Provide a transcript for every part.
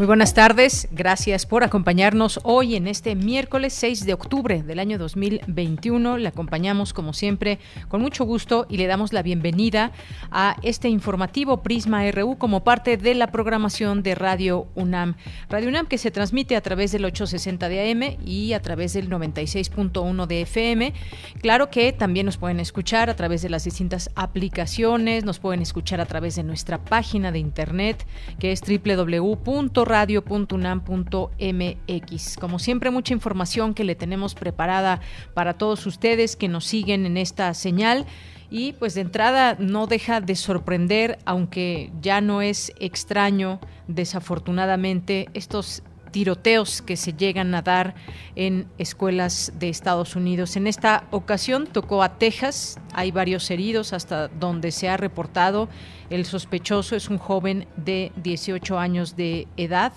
Muy buenas tardes, gracias por acompañarnos hoy en este miércoles 6 de octubre del año 2021. Le acompañamos como siempre con mucho gusto y le damos la bienvenida a este informativo Prisma RU como parte de la programación de Radio UNAM. Radio UNAM que se transmite a través del 860 de AM y a través del 96.1 de FM. Claro que también nos pueden escuchar a través de las distintas aplicaciones, nos pueden escuchar a través de nuestra página de internet que es www radio.unam.mx. Como siempre, mucha información que le tenemos preparada para todos ustedes que nos siguen en esta señal. Y pues de entrada no deja de sorprender, aunque ya no es extraño, desafortunadamente, estos tiroteos que se llegan a dar en escuelas de Estados Unidos. En esta ocasión tocó a Texas, hay varios heridos hasta donde se ha reportado el sospechoso es un joven de 18 años de edad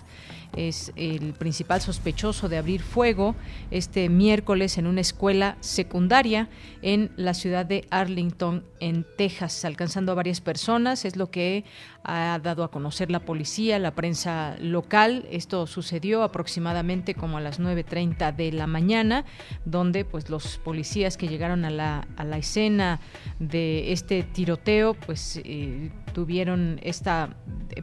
es el principal sospechoso de abrir fuego este miércoles en una escuela secundaria en la ciudad de Arlington, en Texas, alcanzando a varias personas. Es lo que ha dado a conocer la policía, la prensa local. Esto sucedió aproximadamente como a las 9.30 de la mañana, donde pues los policías que llegaron a la, a la escena de este tiroteo pues eh, tuvieron esta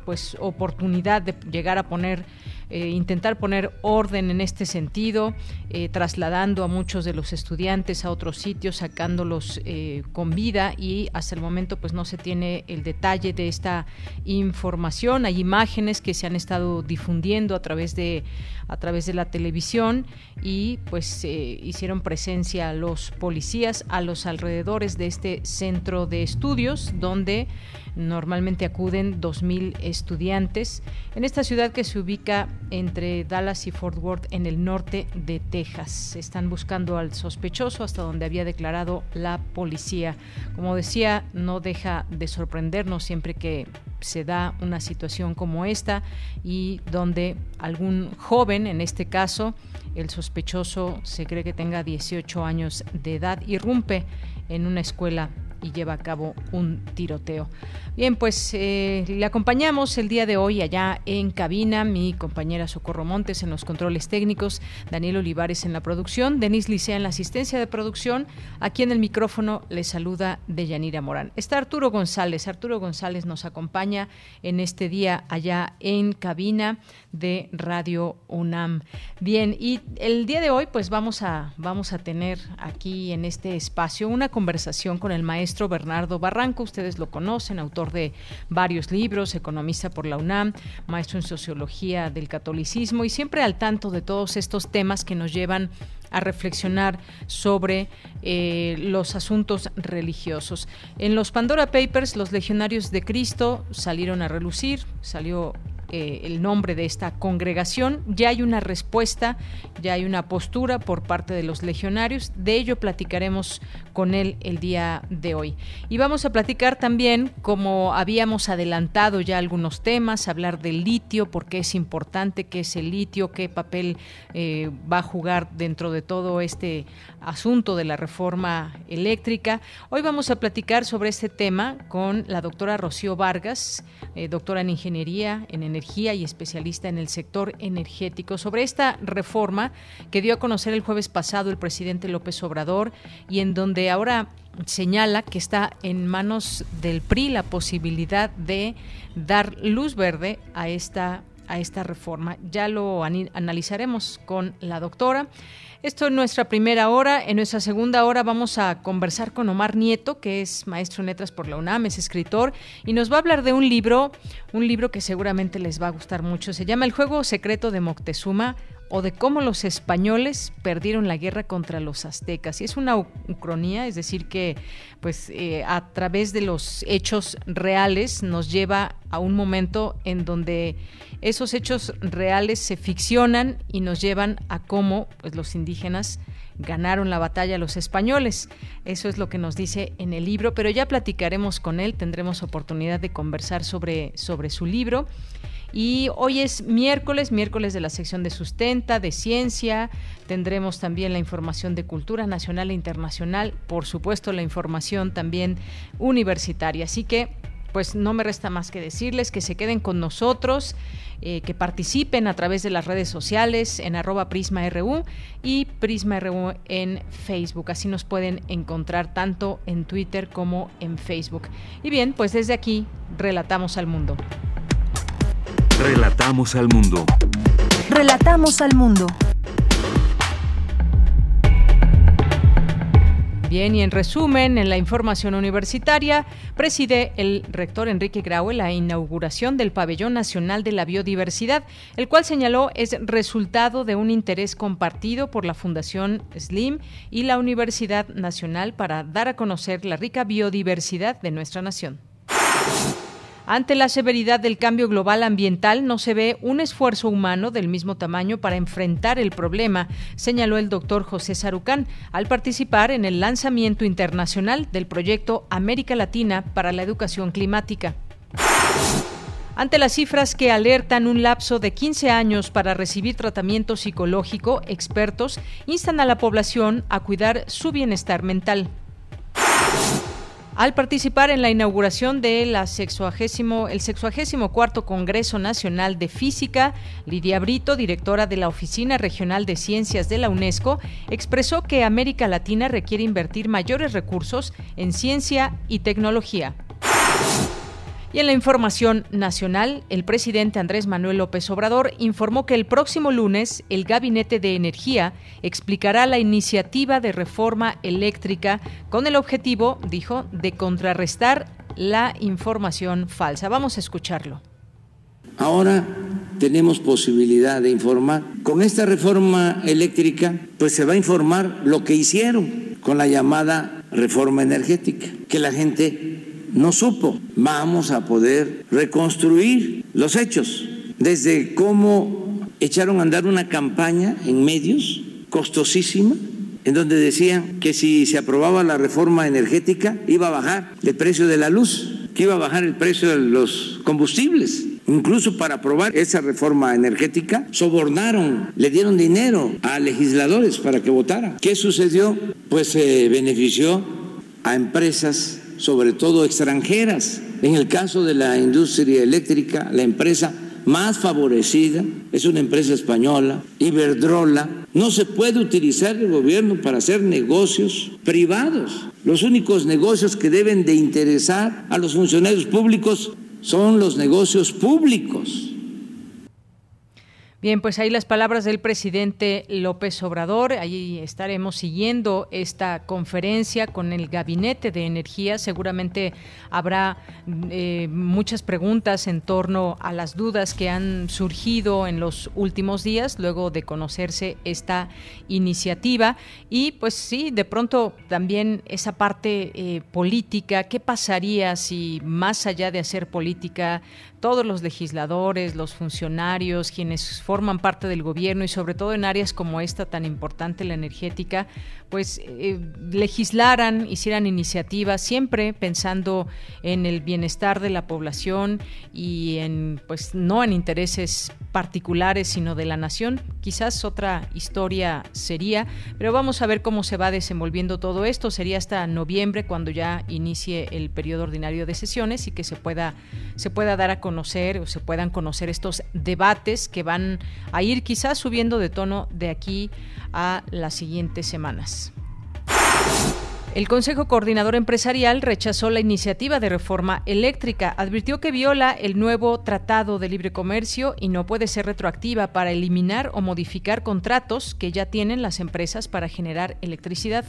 pues oportunidad de llegar a poner eh, intentar poner orden en este sentido, eh, trasladando a muchos de los estudiantes a otros sitios, sacándolos eh, con vida y hasta el momento pues no se tiene el detalle de esta información. Hay imágenes que se han estado difundiendo a través de a través de la televisión y pues hicieron presencia los policías a los alrededores de este centro de estudios donde normalmente acuden 2.000 estudiantes en esta ciudad que se ubica entre Dallas y Fort Worth en el norte de Texas. Están buscando al sospechoso hasta donde había declarado la policía. Como decía, no deja de sorprendernos siempre que se da una situación como esta y donde algún joven, en este caso, el sospechoso se cree que tenga 18 años de edad, irrumpe en una escuela y lleva a cabo un tiroteo. Bien, pues eh, le acompañamos el día de hoy allá en cabina, mi compañera Socorro Montes en los controles técnicos, Daniel Olivares en la producción, Denise Licea en la asistencia de producción. Aquí en el micrófono le saluda Deyanira Morán. Está Arturo González. Arturo González nos acompaña en este día allá en cabina de Radio UNAM. Bien, y el día de hoy pues vamos a, vamos a tener aquí en este espacio una conversación con el maestro Bernardo Barranco, ustedes lo conocen, autor de varios libros, economista por la UNAM, maestro en sociología del catolicismo y siempre al tanto de todos estos temas que nos llevan a reflexionar sobre eh, los asuntos religiosos. En los Pandora Papers, los legionarios de Cristo salieron a relucir, salió eh, el nombre de esta congregación. Ya hay una respuesta, ya hay una postura por parte de los legionarios. De ello platicaremos con él el día de hoy. Y vamos a platicar también, como habíamos adelantado ya algunos temas, hablar del litio, por qué es importante, qué es el litio, qué papel eh, va a jugar dentro de todo este asunto de la reforma eléctrica. Hoy vamos a platicar sobre este tema con la doctora Rocío Vargas, eh, doctora en Ingeniería en Energía y especialista en el sector energético, sobre esta reforma que dio a conocer el jueves pasado el presidente López Obrador y en donde ahora señala que está en manos del PRI la posibilidad de dar luz verde a esta a esta reforma. Ya lo analizaremos con la doctora. Esto es nuestra primera hora. En nuestra segunda hora vamos a conversar con Omar Nieto, que es maestro en letras por la UNAM, es escritor, y nos va a hablar de un libro, un libro que seguramente les va a gustar mucho. Se llama El juego secreto de Moctezuma o de cómo los españoles perdieron la guerra contra los aztecas. Y es una ucronía, es decir, que pues eh, a través de los hechos reales nos lleva a un momento en donde esos hechos reales se ficcionan y nos llevan a cómo pues, los indígenas ganaron la batalla los españoles. Eso es lo que nos dice en el libro, pero ya platicaremos con él, tendremos oportunidad de conversar sobre, sobre su libro. Y hoy es miércoles, miércoles de la sección de sustenta, de ciencia. Tendremos también la información de cultura nacional e internacional, por supuesto la información también universitaria. Así que, pues no me resta más que decirles que se queden con nosotros. Eh, que participen a través de las redes sociales en arroba PrismaRU y PrismaRU en Facebook. Así nos pueden encontrar tanto en Twitter como en Facebook. Y bien, pues desde aquí relatamos al mundo. Relatamos al mundo. Relatamos al mundo. Bien, y en resumen, en la información universitaria, preside el rector Enrique Graue la inauguración del Pabellón Nacional de la Biodiversidad, el cual señaló es resultado de un interés compartido por la Fundación SLIM y la Universidad Nacional para dar a conocer la rica biodiversidad de nuestra nación. Ante la severidad del cambio global ambiental no se ve un esfuerzo humano del mismo tamaño para enfrentar el problema, señaló el doctor José Sarucán al participar en el lanzamiento internacional del proyecto América Latina para la Educación Climática. Ante las cifras que alertan un lapso de 15 años para recibir tratamiento psicológico, expertos instan a la población a cuidar su bienestar mental al participar en la inauguración de la sexuagésimo, el 64 Congreso Nacional de Física, Lidia Brito, directora de la Oficina Regional de Ciencias de la UNESCO, expresó que América Latina requiere invertir mayores recursos en ciencia y tecnología. Y en la información nacional, el presidente Andrés Manuel López Obrador informó que el próximo lunes el Gabinete de Energía explicará la iniciativa de reforma eléctrica con el objetivo, dijo, de contrarrestar la información falsa. Vamos a escucharlo. Ahora tenemos posibilidad de informar. Con esta reforma eléctrica, pues se va a informar lo que hicieron con la llamada reforma energética, que la gente no supo. Vamos a poder reconstruir los hechos, desde cómo echaron a andar una campaña en medios costosísima, en donde decían que si se aprobaba la reforma energética iba a bajar el precio de la luz, que iba a bajar el precio de los combustibles. Incluso para aprobar esa reforma energética, sobornaron, le dieron dinero a legisladores para que votaran. ¿Qué sucedió? Pues se benefició a empresas sobre todo extranjeras. En el caso de la industria eléctrica, la empresa más favorecida es una empresa española, Iberdrola. No se puede utilizar el gobierno para hacer negocios privados. Los únicos negocios que deben de interesar a los funcionarios públicos son los negocios públicos. Bien, pues ahí las palabras del presidente López Obrador. Ahí estaremos siguiendo esta conferencia con el Gabinete de Energía. Seguramente habrá eh, muchas preguntas en torno a las dudas que han surgido en los últimos días luego de conocerse esta iniciativa. Y pues sí, de pronto también esa parte eh, política, ¿qué pasaría si más allá de hacer política todos los legisladores, los funcionarios, quienes forman parte del gobierno y sobre todo en áreas como esta tan importante, la energética, pues eh, legislaran, hicieran iniciativas, siempre pensando en el bienestar de la población y en, pues no en intereses particulares, sino de la nación. Quizás otra historia sería, pero vamos a ver cómo se va desenvolviendo todo esto. Sería hasta noviembre cuando ya inicie el periodo ordinario de sesiones y que se pueda, se pueda dar a conocer o se puedan conocer estos debates que van a ir quizás subiendo de tono de aquí a las siguientes semanas. El Consejo Coordinador Empresarial rechazó la iniciativa de reforma eléctrica, advirtió que viola el nuevo Tratado de Libre Comercio y no puede ser retroactiva para eliminar o modificar contratos que ya tienen las empresas para generar electricidad.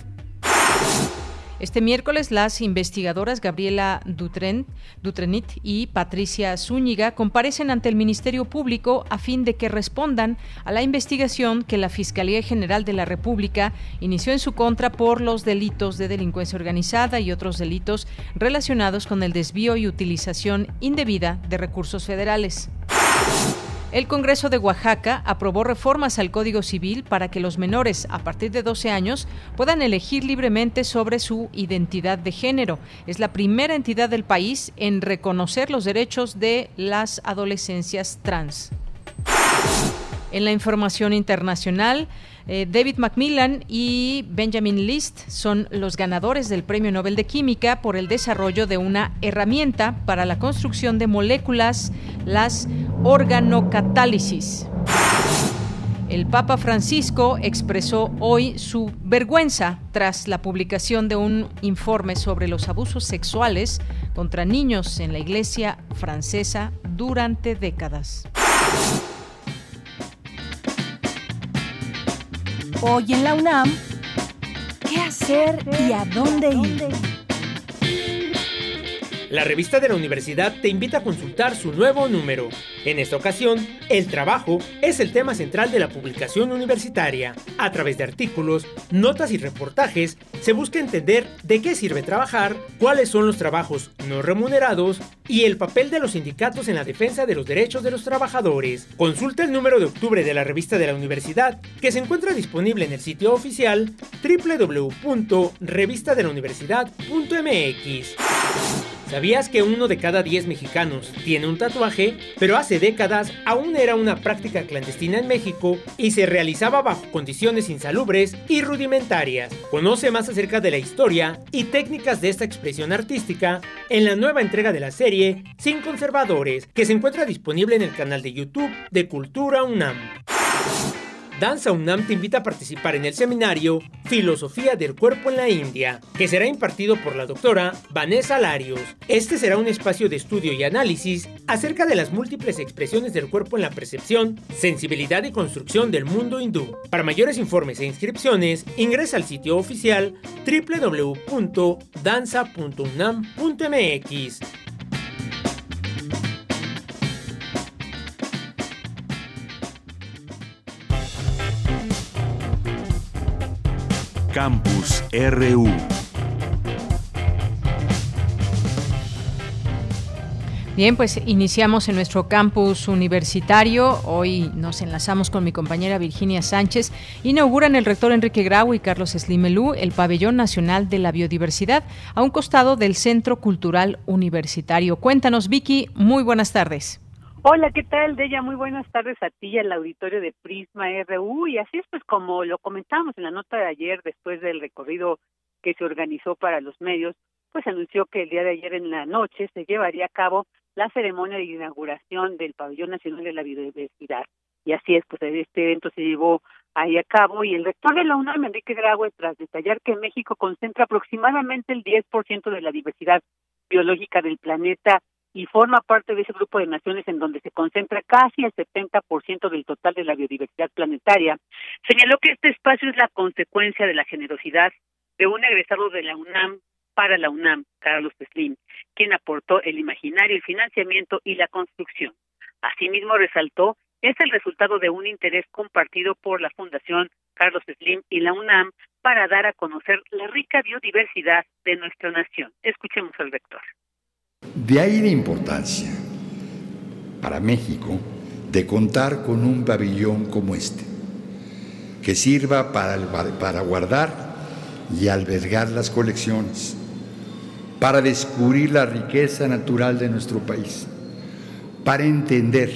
Este miércoles las investigadoras Gabriela Dutrenit y Patricia Zúñiga comparecen ante el Ministerio Público a fin de que respondan a la investigación que la Fiscalía General de la República inició en su contra por los delitos de delincuencia organizada y otros delitos relacionados con el desvío y utilización indebida de recursos federales. El Congreso de Oaxaca aprobó reformas al Código Civil para que los menores a partir de 12 años puedan elegir libremente sobre su identidad de género. Es la primera entidad del país en reconocer los derechos de las adolescencias trans. En la información internacional, eh, David Macmillan y Benjamin List son los ganadores del Premio Nobel de Química por el desarrollo de una herramienta para la construcción de moléculas, las organocatálisis. El Papa Francisco expresó hoy su vergüenza tras la publicación de un informe sobre los abusos sexuales contra niños en la Iglesia francesa durante décadas. Hoy en la UNAM, ¿qué hacer y a dónde ir? La revista de la universidad te invita a consultar su nuevo número. En esta ocasión, el trabajo es el tema central de la publicación universitaria. A través de artículos, notas y reportajes, se busca entender de qué sirve trabajar, cuáles son los trabajos no remunerados y el papel de los sindicatos en la defensa de los derechos de los trabajadores. Consulta el número de octubre de la revista de la universidad, que se encuentra disponible en el sitio oficial www.revistadelauniversidad.mx. ¿Sabías que uno de cada 10 mexicanos tiene un tatuaje? Pero hace décadas aún era una práctica clandestina en México y se realizaba bajo condiciones insalubres y rudimentarias. Conoce más acerca de la historia y técnicas de esta expresión artística en la nueva entrega de la serie Sin Conservadores, que se encuentra disponible en el canal de YouTube de Cultura UNAM. Danza UNAM te invita a participar en el seminario Filosofía del Cuerpo en la India, que será impartido por la doctora Vanessa Larios. Este será un espacio de estudio y análisis acerca de las múltiples expresiones del cuerpo en la percepción, sensibilidad y construcción del mundo hindú. Para mayores informes e inscripciones, ingresa al sitio oficial www.danza.unam.mx. Campus RU. Bien, pues iniciamos en nuestro campus universitario. Hoy nos enlazamos con mi compañera Virginia Sánchez. Inauguran el rector Enrique Grau y Carlos Slimelú el Pabellón Nacional de la Biodiversidad a un costado del Centro Cultural Universitario. Cuéntanos, Vicky. Muy buenas tardes. Hola, ¿qué tal, Deya? Muy buenas tardes a ti y al auditorio de Prisma RU. Y así es, pues como lo comentábamos en la nota de ayer, después del recorrido que se organizó para los medios, pues anunció que el día de ayer en la noche se llevaría a cabo la ceremonia de inauguración del Pabellón Nacional de la Biodiversidad. Y así es, pues este evento se llevó ahí a cabo y el rector de la UNAM, Enrique Graue, tras detallar que México concentra aproximadamente el 10% de la diversidad biológica del planeta y forma parte de ese grupo de naciones en donde se concentra casi el 70% del total de la biodiversidad planetaria, señaló que este espacio es la consecuencia de la generosidad de un egresado de la UNAM para la UNAM, Carlos Slim, quien aportó el imaginario, el financiamiento y la construcción. Asimismo, resaltó es el resultado de un interés compartido por la Fundación Carlos Slim y la UNAM para dar a conocer la rica biodiversidad de nuestra nación. Escuchemos al rector. De ahí la importancia para México de contar con un pabellón como este, que sirva para, guardar y albergar las colecciones, para descubrir la riqueza natural de nuestro país, para entender,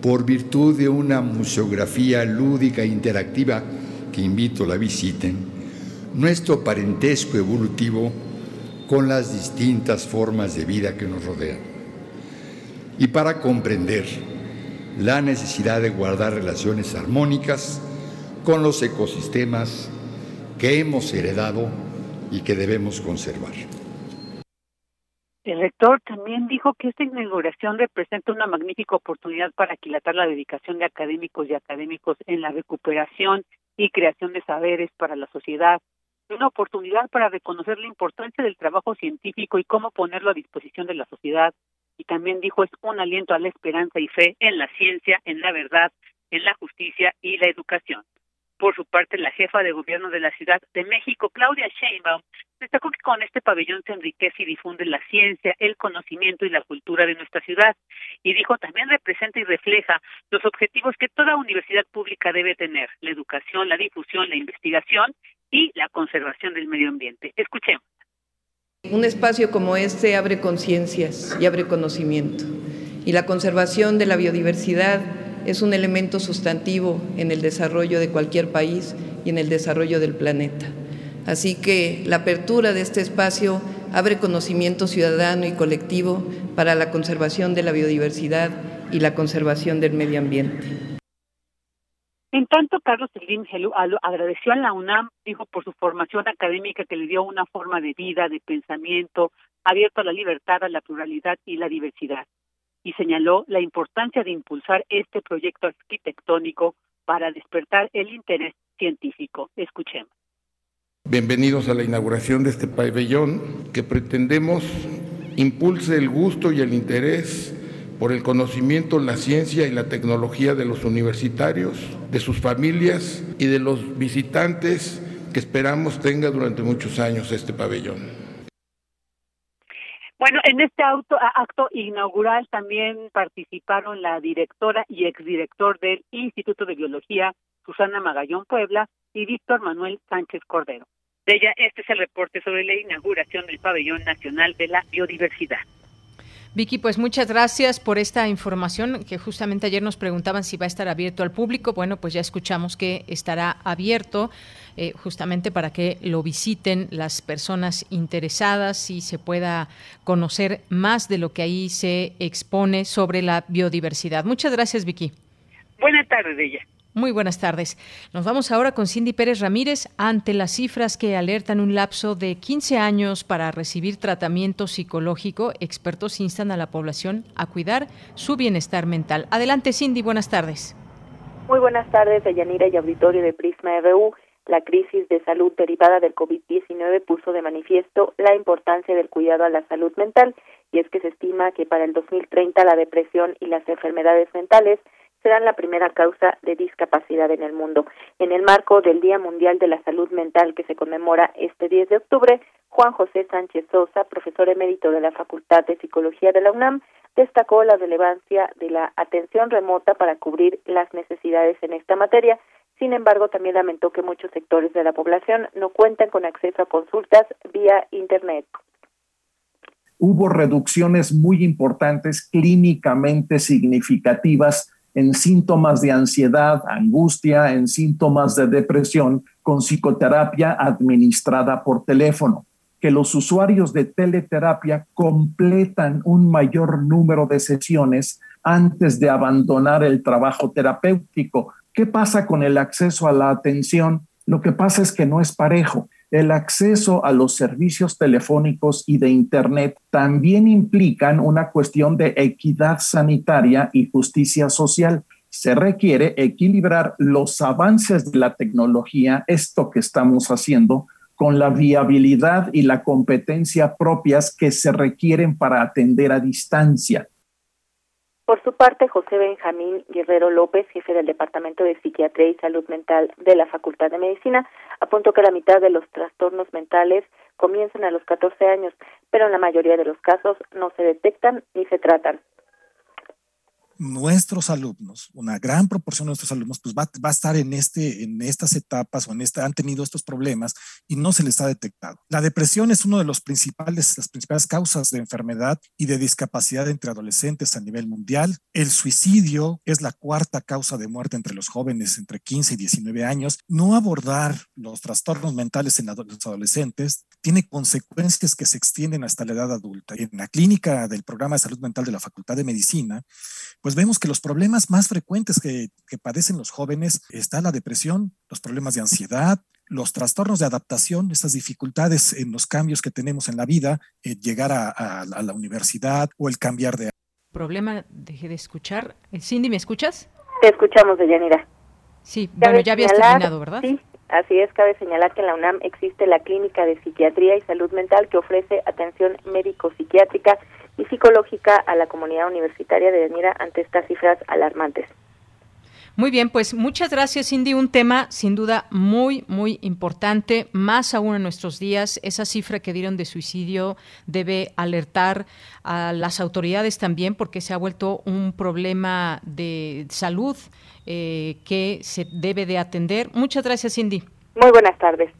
por virtud de una museografía lúdica e interactiva que invito a la visiten, nuestro parentesco evolutivo con las distintas formas de vida que nos rodean. Y para comprender la necesidad de guardar relaciones armónicas con los ecosistemas que hemos heredado y que debemos conservar. El rector también dijo que esta inauguración representa una magnífica oportunidad para aquilatar la dedicación de académicos y académicos en la recuperación y creación de saberes para la sociedad una oportunidad para reconocer la importancia del trabajo científico y cómo ponerlo a disposición de la sociedad. Y también dijo es un aliento a la esperanza y fe en la ciencia, en la verdad, en la justicia y la educación. Por su parte, la jefa de gobierno de la Ciudad de México, Claudia Sheinbaum, destacó que con este pabellón se enriquece y difunde la ciencia, el conocimiento y la cultura de nuestra ciudad. Y dijo también representa y refleja los objetivos que toda universidad pública debe tener, la educación, la difusión, la investigación y la conservación del medio ambiente. Escuchemos. Un espacio como este abre conciencias y abre conocimiento. Y la conservación de la biodiversidad es un elemento sustantivo en el desarrollo de cualquier país y en el desarrollo del planeta. Así que la apertura de este espacio abre conocimiento ciudadano y colectivo para la conservación de la biodiversidad y la conservación del medio ambiente. En tanto, Carlos Slim agradeció a la UNAM, dijo, por su formación académica que le dio una forma de vida, de pensamiento, abierto a la libertad, a la pluralidad y la diversidad y señaló la importancia de impulsar este proyecto arquitectónico para despertar el interés científico. Escuchemos. Bienvenidos a la inauguración de este pabellón que pretendemos impulse el gusto y el interés por el conocimiento, la ciencia y la tecnología de los universitarios, de sus familias y de los visitantes que esperamos tenga durante muchos años este pabellón. Bueno, en este auto, acto inaugural también participaron la directora y exdirector del Instituto de Biología, Susana Magallón Puebla, y Víctor Manuel Sánchez Cordero. De ella, este es el reporte sobre la inauguración del Pabellón Nacional de la Biodiversidad. Vicky, pues muchas gracias por esta información que justamente ayer nos preguntaban si va a estar abierto al público. Bueno, pues ya escuchamos que estará abierto eh, justamente para que lo visiten las personas interesadas y se pueda conocer más de lo que ahí se expone sobre la biodiversidad. Muchas gracias, Vicky. Buenas tardes, ella. Muy buenas tardes. Nos vamos ahora con Cindy Pérez Ramírez. Ante las cifras que alertan un lapso de 15 años para recibir tratamiento psicológico, expertos instan a la población a cuidar su bienestar mental. Adelante, Cindy. Buenas tardes. Muy buenas tardes, Deyanira y auditorio de Prisma RU. La crisis de salud derivada del COVID-19 puso de manifiesto la importancia del cuidado a la salud mental y es que se estima que para el 2030 la depresión y las enfermedades mentales serán la primera causa de discapacidad en el mundo. En el marco del Día Mundial de la Salud Mental que se conmemora este 10 de octubre, Juan José Sánchez Sosa, profesor emérito de la Facultad de Psicología de la UNAM, destacó la relevancia de la atención remota para cubrir las necesidades en esta materia. Sin embargo, también lamentó que muchos sectores de la población no cuentan con acceso a consultas vía Internet. Hubo reducciones muy importantes clínicamente significativas en síntomas de ansiedad, angustia, en síntomas de depresión con psicoterapia administrada por teléfono, que los usuarios de teleterapia completan un mayor número de sesiones antes de abandonar el trabajo terapéutico. ¿Qué pasa con el acceso a la atención? Lo que pasa es que no es parejo el acceso a los servicios telefónicos y de Internet también implican una cuestión de equidad sanitaria y justicia social. Se requiere equilibrar los avances de la tecnología, esto que estamos haciendo, con la viabilidad y la competencia propias que se requieren para atender a distancia. Por su parte, José Benjamín Guerrero López, jefe del Departamento de Psiquiatría y Salud Mental de la Facultad de Medicina, apuntó que la mitad de los trastornos mentales comienzan a los 14 años, pero en la mayoría de los casos no se detectan ni se tratan nuestros alumnos, una gran proporción de nuestros alumnos, pues va, va, a estar en, este, en estas etapas o en esta, han tenido estos problemas y no se les ha detectado. La depresión es una de los principales, las principales causas de enfermedad y de discapacidad entre adolescentes a nivel mundial. El suicidio es la cuarta causa de muerte entre los jóvenes entre 15 y 19 años. No abordar los trastornos mentales en los adolescentes tiene consecuencias que se extienden hasta la edad adulta. En la clínica del programa de salud mental de la Facultad de Medicina, pues vemos que los problemas más frecuentes que, padecen los jóvenes está la depresión, los problemas de ansiedad, los trastornos de adaptación, estas dificultades en los cambios que tenemos en la vida, eh, llegar a, la universidad o el cambiar de... Problema, dejé de escuchar. Eh, Cindy, ¿me escuchas? Te escuchamos, Deyanira. Sí, bueno, ya habías terminado, ¿verdad? Sí, Así es, cabe señalar que en la UNAM existe la Clínica de Psiquiatría y Salud Mental que ofrece atención médico-psiquiátrica y psicológica a la comunidad universitaria de Denira ante estas cifras alarmantes. Muy bien, pues muchas gracias, Cindy. Un tema sin duda muy, muy importante, más aún en nuestros días. Esa cifra que dieron de suicidio debe alertar a las autoridades también porque se ha vuelto un problema de salud eh, que se debe de atender. Muchas gracias, Cindy. Muy buenas tardes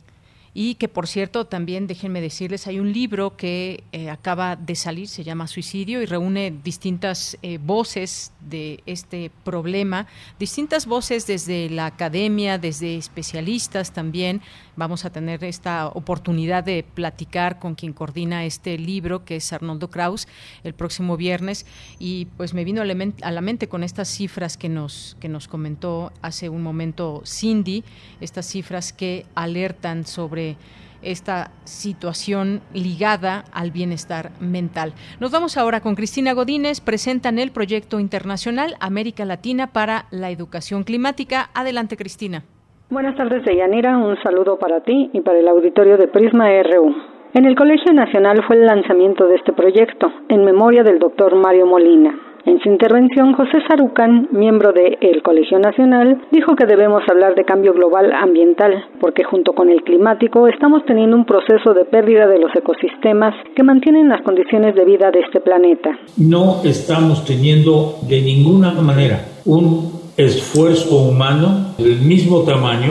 y que por cierto también déjenme decirles hay un libro que eh, acaba de salir se llama Suicidio y reúne distintas eh, voces de este problema distintas voces desde la academia desde especialistas también vamos a tener esta oportunidad de platicar con quien coordina este libro que es Arnoldo Kraus el próximo viernes y pues me vino a la mente con estas cifras que nos que nos comentó hace un momento Cindy estas cifras que alertan sobre esta situación ligada al bienestar mental. Nos vamos ahora con Cristina Godínez, presentan el proyecto internacional América Latina para la Educación Climática. Adelante, Cristina. Buenas tardes, Deyanira. Un saludo para ti y para el auditorio de Prisma RU. En el Colegio Nacional fue el lanzamiento de este proyecto, en memoria del doctor Mario Molina. En su intervención, José Sarucán, miembro del el Colegio Nacional, dijo que debemos hablar de cambio global ambiental, porque junto con el climático estamos teniendo un proceso de pérdida de los ecosistemas que mantienen las condiciones de vida de este planeta. No estamos teniendo de ninguna manera un esfuerzo humano del mismo tamaño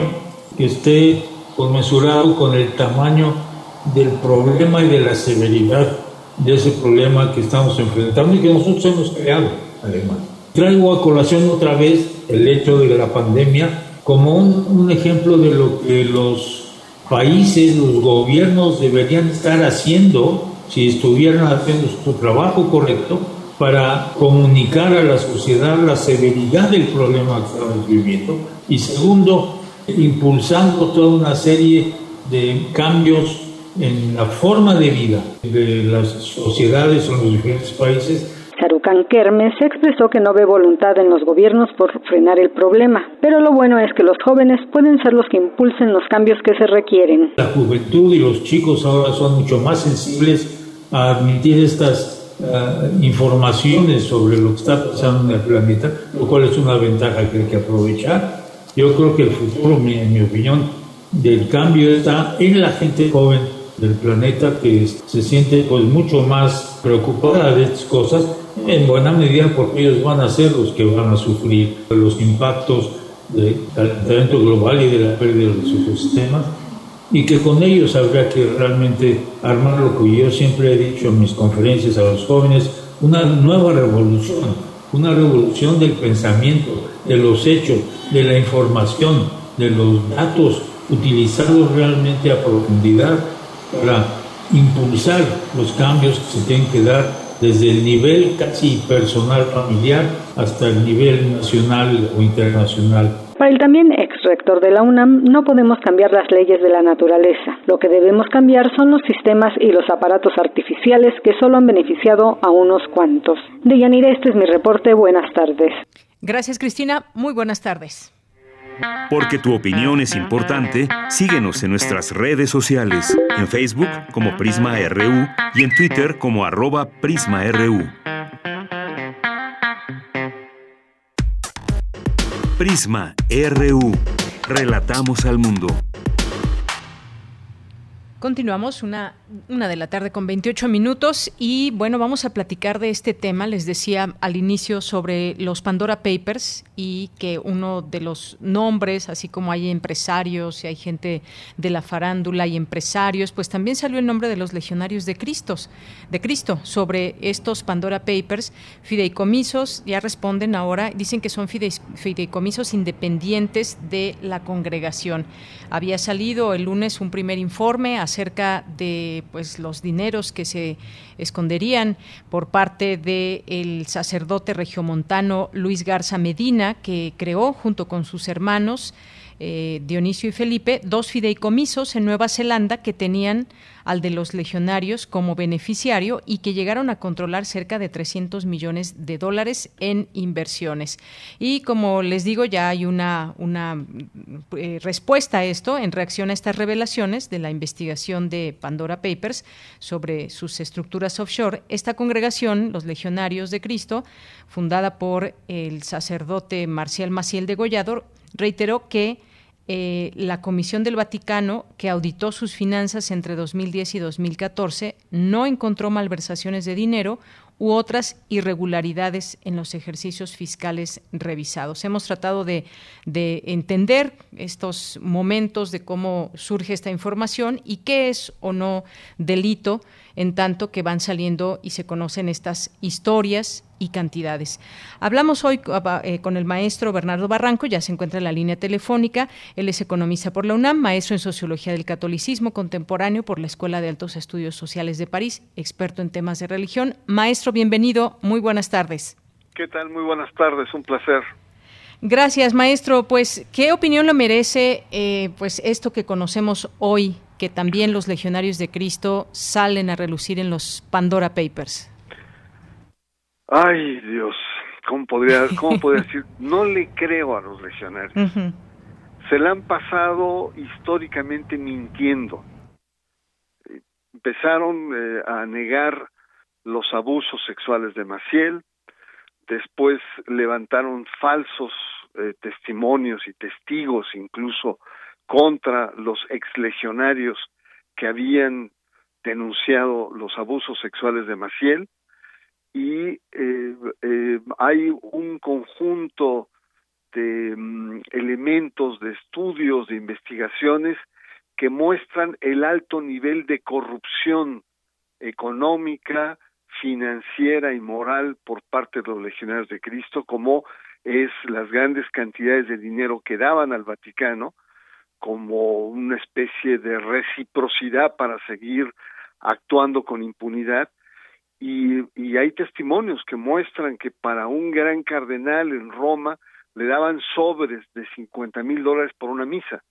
que esté conmensurado con el tamaño del problema y de la severidad de ese problema que estamos enfrentando y que nosotros hemos creado, además. Traigo a colación otra vez el hecho de la pandemia como un, ejemplo de lo que los países, los gobiernos deberían estar haciendo si estuvieran haciendo su trabajo correcto para comunicar a la sociedad la severidad del problema que estamos viviendo y segundo, impulsando toda una serie de cambios en la forma de vida de las sociedades en los diferentes países. Sarukan Kermes expresó que no ve voluntad en los gobiernos por frenar el problema, pero lo bueno es que los jóvenes pueden ser los que impulsen los cambios que se requieren. La juventud y los chicos ahora son mucho más sensibles a admitir estas ah, informaciones sobre lo que está pasando en el planeta, lo cual es una ventaja que hay que aprovechar. Yo creo que el futuro, en mi opinión, del cambio está en la gente joven del planeta que se siente pues mucho más preocupada de estas cosas en buena medida porque ellos van a ser los que van a sufrir los impactos del calentamiento global y de la pérdida de los ecosistemas y que con ellos habría que realmente armar lo que yo siempre he dicho en mis conferencias a los jóvenes, una nueva revolución, una revolución del pensamiento, de los hechos, de la información, de los datos, utilizados realmente a profundidad para impulsar los cambios que se tienen que dar desde el nivel casi personal familiar hasta el nivel nacional o internacional. Para el también ex rector de la UNAM, no podemos cambiar las leyes de la naturaleza. Lo que debemos cambiar son los sistemas y los aparatos artificiales que solo han beneficiado a unos cuantos. Deyanira, este es mi reporte. Buenas tardes. Gracias, Cristina. Muy buenas tardes. Porque tu opinión es importante, síguenos en nuestras redes sociales, en Facebook como Prisma RU y en Twitter como arroba PrismaRU. Prisma RU. Relatamos al mundo. Continuamos una, una de la tarde con 28 minutos y bueno, vamos a platicar de este tema. Les decía al inicio sobre los Pandora Papers y que uno de los nombres, así como hay empresarios y hay gente de la farándula y empresarios, pues también salió el nombre de los legionarios de Cristo, de Cristo sobre estos Pandora Papers. Fideicomisos ya responden ahora, dicen que son fideicomisos independientes de la congregación. Había salido el lunes un primer informe acerca de pues los dineros que se esconderían por parte del el sacerdote regiomontano Luis Garza Medina, que creó junto con sus hermanos eh, Dionisio y Felipe, dos fideicomisos en Nueva Zelanda que tenían al de los legionarios como beneficiario y que llegaron a controlar cerca de 300 millones de dólares en inversiones. Y como les digo, ya hay una, una eh, respuesta a esto en reacción a estas revelaciones de la investigación de Pandora Papers sobre sus estructuras offshore. Esta congregación, los Legionarios de Cristo, fundada por el sacerdote Marcial Maciel de Gollador, reiteró que eh, la Comisión del Vaticano, que auditó sus finanzas entre 2010 y 2014, no encontró malversaciones de dinero u otras irregularidades en los ejercicios fiscales revisados. Hemos tratado de, de, entender estos momentos de cómo surge esta información y qué es o no delito en tanto que van saliendo y se conocen estas historias y cantidades. Hablamos hoy eh, con el maestro Bernardo Barranco, ya se encuentra en la línea telefónica. Él es economista por la UNAM, maestro en Sociología del Catolicismo Contemporáneo por la Escuela de Altos Estudios Sociales de París, experto en temas de religión. Maestro, bienvenido, muy buenas tardes. ¿Qué tal? Muy buenas tardes, un placer. Gracias, maestro. Pues, ¿qué opinión le merece eh, pues esto que conocemos hoy, que también los legionarios de Cristo salen a relucir en los Pandora Papers? Ay, Dios, ¿cómo podría, cómo podría decir? No le creo a los legionarios. Se la han pasado históricamente mintiendo. Empezaron eh, a negar los abusos sexuales de Maciel, después levantaron falsos eh, testimonios y testigos incluso contra los exlegionarios que habían denunciado los abusos sexuales de Maciel y eh, eh, hay un conjunto de mm, elementos, de estudios, de investigaciones que muestran el alto nivel de corrupción económica, financiera y moral por parte de los legionarios de Cristo, como es las grandes cantidades de dinero que daban al Vaticano como una especie de reciprocidad para seguir actuando con impunidad y, y hay testimonios que muestran que para un gran cardenal en Roma le daban sobres de 50 mil dólares por una misa.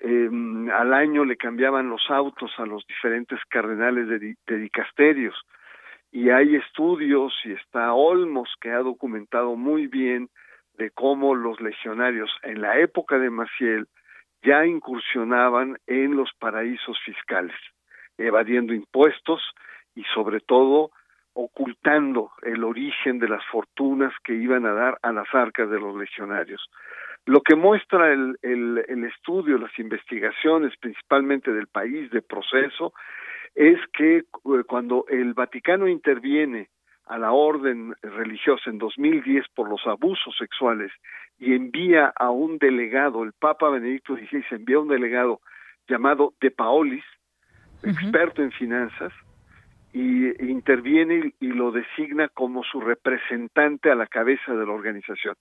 Em, al año le cambiaban los autos a los diferentes cardenales de, de dicasterios. Y hay estudios, y está Olmos, que ha documentado muy bien de cómo los legionarios en la época de Maciel ya incursionaban en los paraísos fiscales, evadiendo impuestos y sobre todo ocultando el origen de las fortunas que iban a dar a las arcas de los legionarios. Lo que muestra el, el, el estudio, las investigaciones, principalmente del país de proceso, es que eh, cuando el Vaticano interviene a la orden religiosa en 2010 por los abusos sexuales y envía a un delegado, el Papa Benedicto XVI envía a un delegado llamado De Paolis, experto en finanzas, y interviene y, lo designa como su representante a la cabeza de la organización.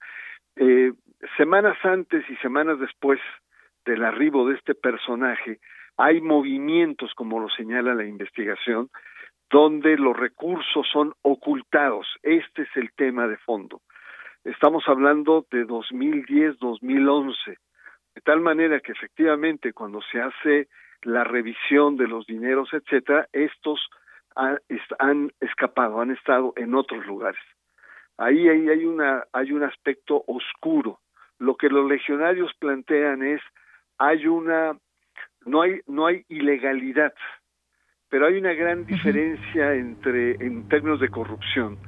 Eh, semanas antes y semanas después del arribo de este personaje, hay movimientos, como lo señala la investigación, donde los recursos son ocultados. Este es el tema de fondo. Estamos hablando de 2010-2011, de tal manera que efectivamente cuando se hace la revisión de los dineros, etcétera, estos han escapado, han estado en otros lugares. Ahí, ahí hay, una, hay un aspecto oscuro. Lo que los legionarios plantean es, hay una, no hay, no hay ilegalidad, pero hay una gran diferencia entre, en términos de corrupción,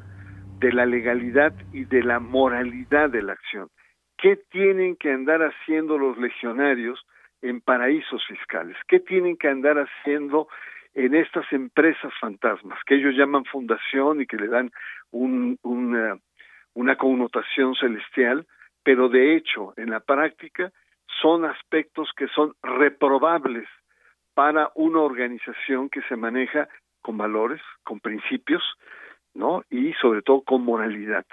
de la legalidad y de la moralidad de la acción. ¿Qué tienen que andar haciendo los legionarios en paraísos fiscales? ¿Qué tienen que andar haciendo en estas empresas fantasmas que ellos llaman fundación y que le dan un, una, connotación celestial, pero de hecho, en la práctica, son aspectos que son reprobables para una organización que se maneja con valores, con principios, ¿no? Y sobre todo con moralidad.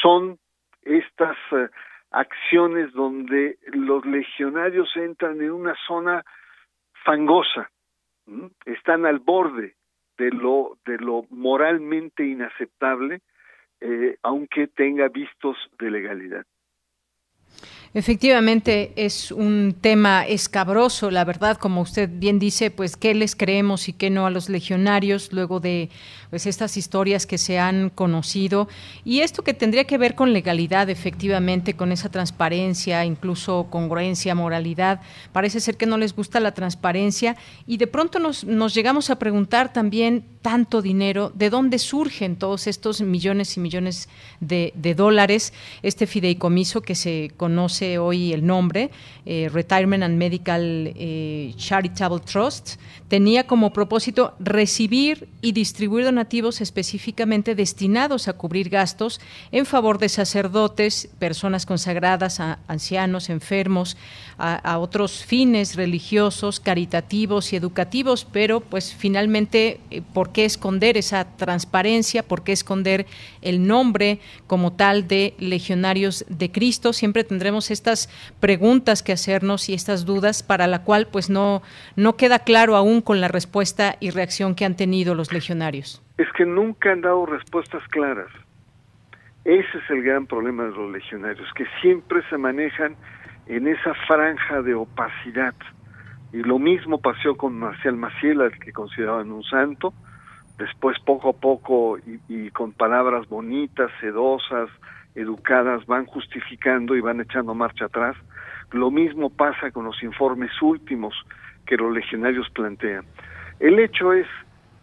Son estas eh, acciones donde los legionarios entran en una zona fangosa, están al borde de lo de lo moralmente inaceptable, eh, aunque tenga vistos de legalidad. Efectivamente, es un tema escabroso, la verdad, como usted bien dice, pues qué les creemos y qué no a los legionarios luego de pues estas historias que se han conocido y esto que tendría que ver con legalidad, efectivamente, con esa transparencia, incluso congruencia, moralidad. Parece ser que no les gusta la transparencia y de pronto nos, nos llegamos a preguntar también tanto dinero, de dónde surgen todos estos millones y millones de, dólares, este fideicomiso que se conoce hoy el nombre, eh, Retirement and Medical eh, Charitable Trust, tenía como propósito recibir y distribuir donativos específicamente destinados a cubrir gastos en favor de sacerdotes, personas consagradas, a ancianos, enfermos, a, otros fines religiosos, caritativos y educativos, pero pues finalmente, eh, ¿por qué esconder esa transparencia? ¿Por qué esconder el nombre como tal de legionarios de Cristo? Siempre tendremos estas preguntas que hacernos y estas dudas para la cual pues no, no queda claro aún con la respuesta y reacción que han tenido los legionarios? Es que nunca han dado respuestas claras. Ese es el gran problema de los legionarios, que siempre se manejan en esa franja de opacidad. Y lo mismo pasó con Marcial Maciel, al que consideraban un santo, después poco a poco y, y, con palabras bonitas, sedosas, educadas, van justificando y van echando marcha atrás. Lo mismo pasa con los informes últimos que los legionarios plantean. El hecho es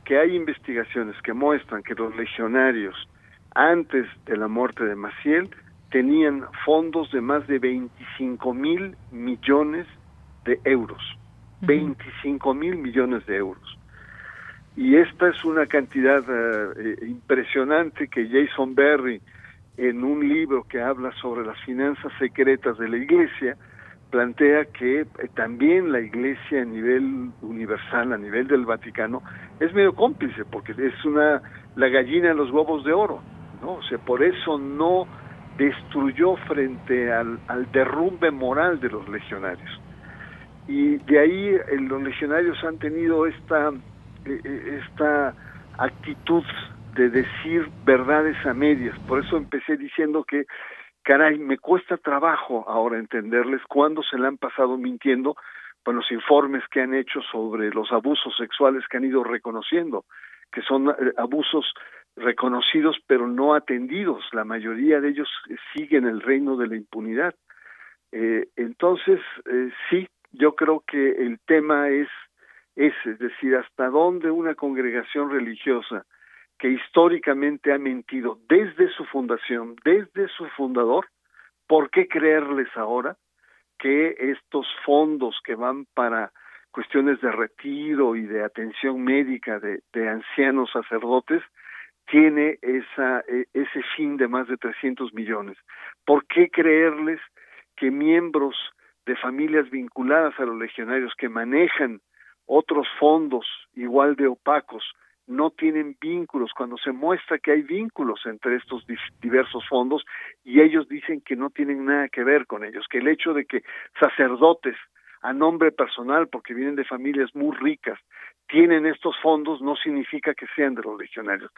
que hay investigaciones que muestran que los legionarios, antes de la muerte de Maciel, tenían fondos de más de 25 mil millones de euros. 25 mil millones de euros. Y esta es una cantidad uh, impresionante que Jason Berry, en un libro que habla sobre las finanzas secretas de la Iglesia, plantea que eh, también la Iglesia a nivel universal, a nivel del Vaticano, es medio cómplice, porque es una la gallina de los huevos de oro, ¿no? O sea, por eso no destruyó frente al, derrumbe moral de los legionarios. Y de ahí eh, los legionarios han tenido esta, eh, esta actitud de decir verdades a medias. Por eso empecé diciendo que caray, me cuesta trabajo ahora entenderles cuándo se le han pasado mintiendo con los informes que han hecho sobre los abusos sexuales que han ido reconociendo, que son eh, abusos reconocidos pero no atendidos. La mayoría de ellos siguen el reino de la impunidad. Eh, entonces, eh, sí, yo creo que el tema es ese, es decir, hasta dónde una congregación religiosa que históricamente ha mentido desde su fundación, desde su fundador, ¿por qué creerles ahora que estos fondos que van para cuestiones de retiro y de atención médica de ancianos sacerdotes tiene esa, e, ese fin de más de 300 millones? ¿Por qué creerles que miembros de familias vinculadas a los legionarios que manejan otros fondos igual de opacos no tienen vínculos, cuando se muestra que hay vínculos entre estos diversos fondos y ellos dicen que no tienen nada que ver con ellos, que el hecho de que sacerdotes a nombre personal, porque vienen de familias muy ricas, tienen estos fondos no significa que sean de los legionarios.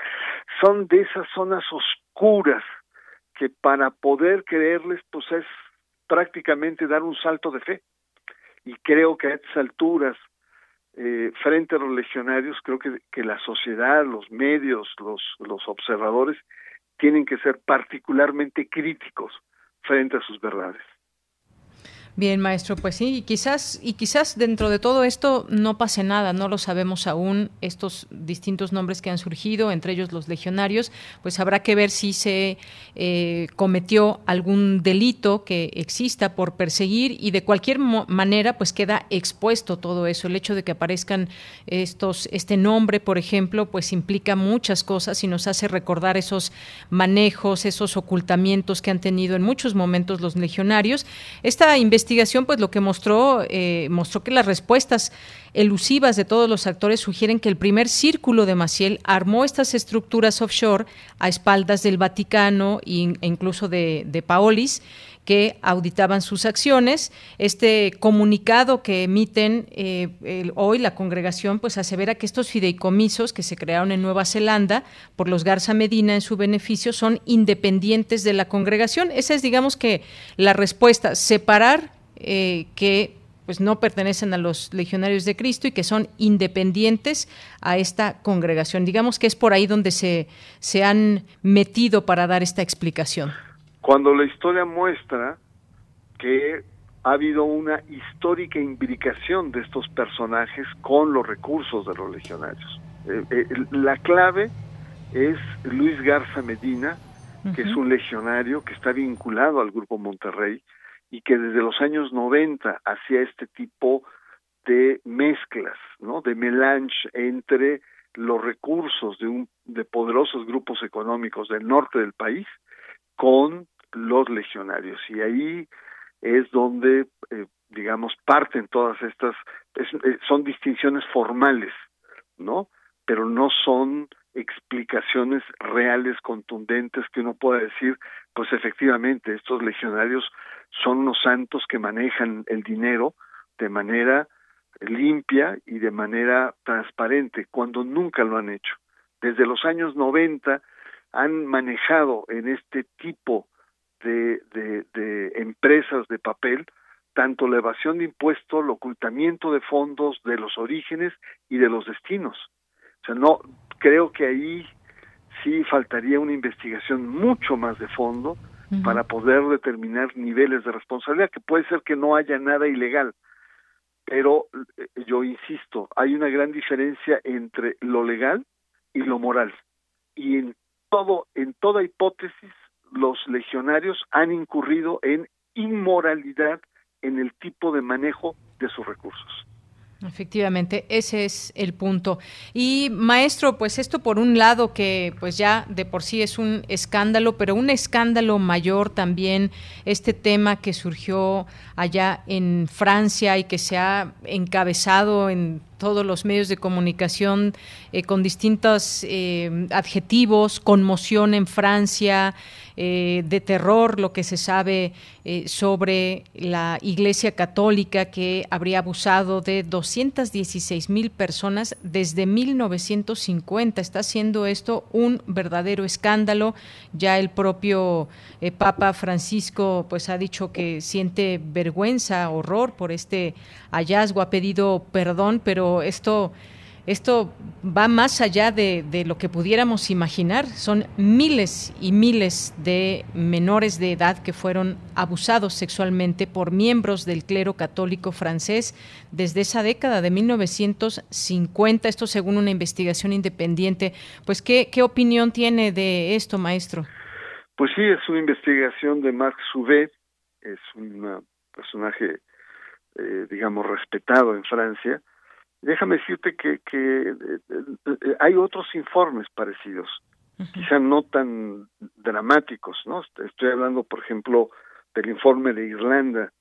Son de esas zonas oscuras que para poder creerles pues es prácticamente dar un salto de fe. Y creo que a estas alturas eh, frente a los legionarios, creo que, que la sociedad, los medios, los, los observadores tienen que ser particularmente críticos frente a sus verdades. Bien, maestro, pues sí, y quizás, y quizás dentro de todo esto no pase nada, no lo sabemos aún, estos distintos nombres que han surgido, entre ellos los legionarios, pues habrá que ver si se eh, cometió algún delito que exista por perseguir y de cualquier manera pues queda expuesto todo eso. El hecho de que aparezcan estos, este nombre, por ejemplo, pues implica muchas cosas y nos hace recordar esos manejos, esos ocultamientos que han tenido en muchos momentos los legionarios. Esta investigación investigación, pues lo que mostró, eh, mostró que las respuestas elusivas de todos los actores sugieren que el primer círculo de Maciel armó estas estructuras offshore a espaldas del Vaticano e incluso de, de Paolis, que auditaban sus acciones. Este comunicado que emiten eh, hoy la congregación pues asevera que estos fideicomisos que se crearon en Nueva Zelanda por los Garza Medina en su beneficio son independientes de la congregación. Esa es digamos que la respuesta, separar eh, que pues no pertenecen a los legionarios de Cristo y que son independientes a esta congregación. Digamos que es por ahí donde se, se han metido para dar esta explicación. Cuando la historia muestra que ha habido una histórica imbricación de estos personajes con los recursos de los legionarios. Eh, eh, la clave es Luis Garza Medina, que es un legionario que está vinculado al Grupo Monterrey, y que desde los años 90 hacía este tipo de mezclas, ¿no? De melange entre los recursos de un de poderosos grupos económicos del norte del país con los legionarios y ahí es donde eh, digamos parten todas estas eh, son distinciones formales, ¿no? Pero no son explicaciones reales contundentes que uno pueda decir, pues efectivamente estos legionarios son unos santos que manejan el dinero de manera limpia y de manera transparente, cuando nunca lo han hecho. Desde los años 90 han manejado en este tipo de, de, de empresas de papel tanto la evasión de impuestos, el ocultamiento de fondos, de los orígenes y de los destinos. O sea, no creo que ahí sí faltaría una investigación mucho más de fondo para poder determinar niveles de responsabilidad, que puede ser que no haya nada ilegal, pero eh, yo insisto, hay una gran diferencia entre lo legal y lo moral. Y en todo, en toda hipótesis, los legionarios han incurrido en inmoralidad en el tipo de manejo de sus recursos. Efectivamente, ese es el punto. Y maestro, pues esto por un lado que pues ya de por sí es un escándalo, pero un escándalo mayor también este tema que surgió allá en Francia y que se ha encabezado en todos los medios de comunicación eh, con distintos eh, adjetivos, conmoción en Francia, eh, de terror, lo que se sabe sobre la Iglesia Católica que habría abusado de 216 mil personas desde 1950. Está haciendo esto un verdadero escándalo. Ya el propio Papa Francisco pues ha dicho que siente vergüenza, horror por este hallazgo, ha pedido perdón, pero esto, esto va más allá de, lo que pudiéramos imaginar. Son miles y miles de menores de edad que fueron abusados sexualmente por miembros del clero católico francés desde esa década de 1950, esto según una investigación independiente. Pues, ¿qué, qué opinión tiene de esto, maestro? Pues sí, es una investigación de Marc Souvet, es un personaje, eh, digamos, respetado en Francia, déjame decirte que, que eh, eh, hay otros informes parecidos, quizá no tan dramáticos, ¿no? Estoy hablando, por ejemplo, del informe de Irlanda,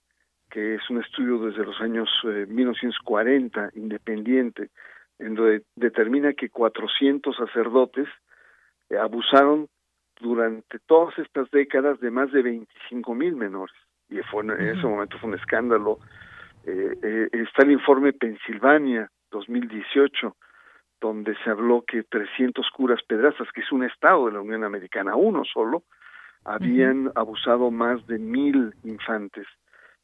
que es un estudio desde los años 1940, eh, independiente, en donde determina que 400 sacerdotes abusaron durante todas estas décadas de más de 25 mil menores. Y fue, en ese momento fue un escándalo eh, eh, está el informe Pensilvania 2018, donde se habló que 300 curas pedrastas, que es un estado de la Unión Americana, uno solo, habían abusado más de mil infantes.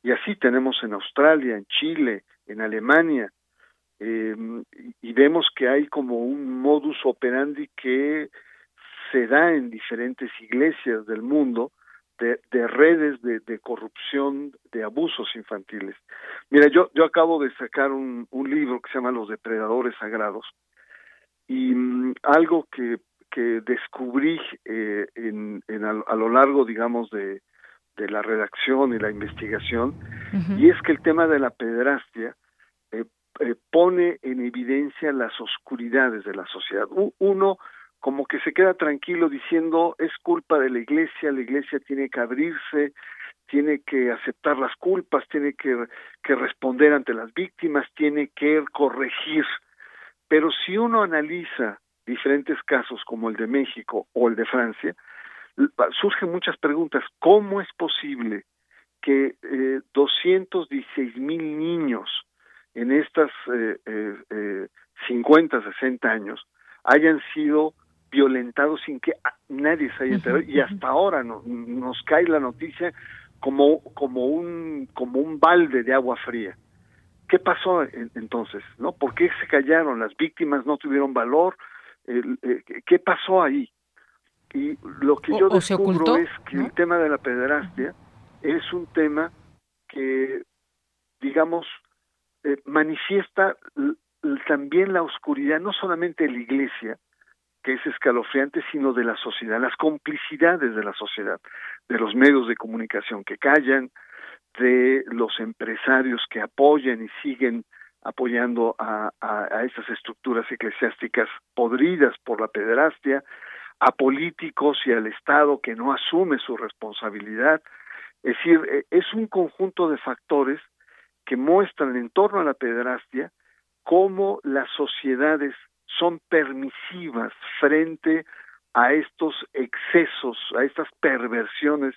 Y así tenemos en Australia, en Chile, en Alemania, eh, y vemos que hay como un modus operandi que se da en diferentes iglesias del mundo, de, redes de, corrupción, de abusos infantiles. Mira, yo, yo acabo de sacar un, un libro que se llama Los Depredadores Sagrados y mm, algo que, que descubrí eh, en, en a, lo largo, digamos, de, de la redacción y la investigación, y es que el tema de la pederastia eh, eh, pone en evidencia las oscuridades de la sociedad. uno, como que se queda tranquilo diciendo es culpa de la iglesia, la iglesia tiene que abrirse, tiene que aceptar las culpas, tiene que, que responder ante las víctimas, tiene que corregir. Pero si uno analiza diferentes casos como el de México o el de Francia, surgen muchas preguntas. ¿Cómo es posible que eh, 216 mil niños en estas eh, eh, 50, 60 años hayan sido violentados sin que nadie se haya enterado y hasta ahora no, nos cae la noticia como como un como un balde de agua fría. ¿Qué pasó entonces? ¿No? ¿Por qué se callaron? Las víctimas no tuvieron valor. Eh, ¿Qué pasó ahí? Y lo que yo descubro es que el tema de la pederastia es un tema que, digamos, eh, manifiesta también la oscuridad, no solamente de la iglesia, que es escalofriante, sino de la sociedad, las complicidades de la sociedad, de los medios de comunicación que callan, de los empresarios que apoyan y siguen apoyando a, a, a esas estructuras eclesiásticas podridas por la pederastia, a políticos y al Estado que no asume su responsabilidad. Es decir, e, es un conjunto de factores que muestran en torno a la pederastia cómo las sociedades son permisivas frente a estos excesos, a estas perversiones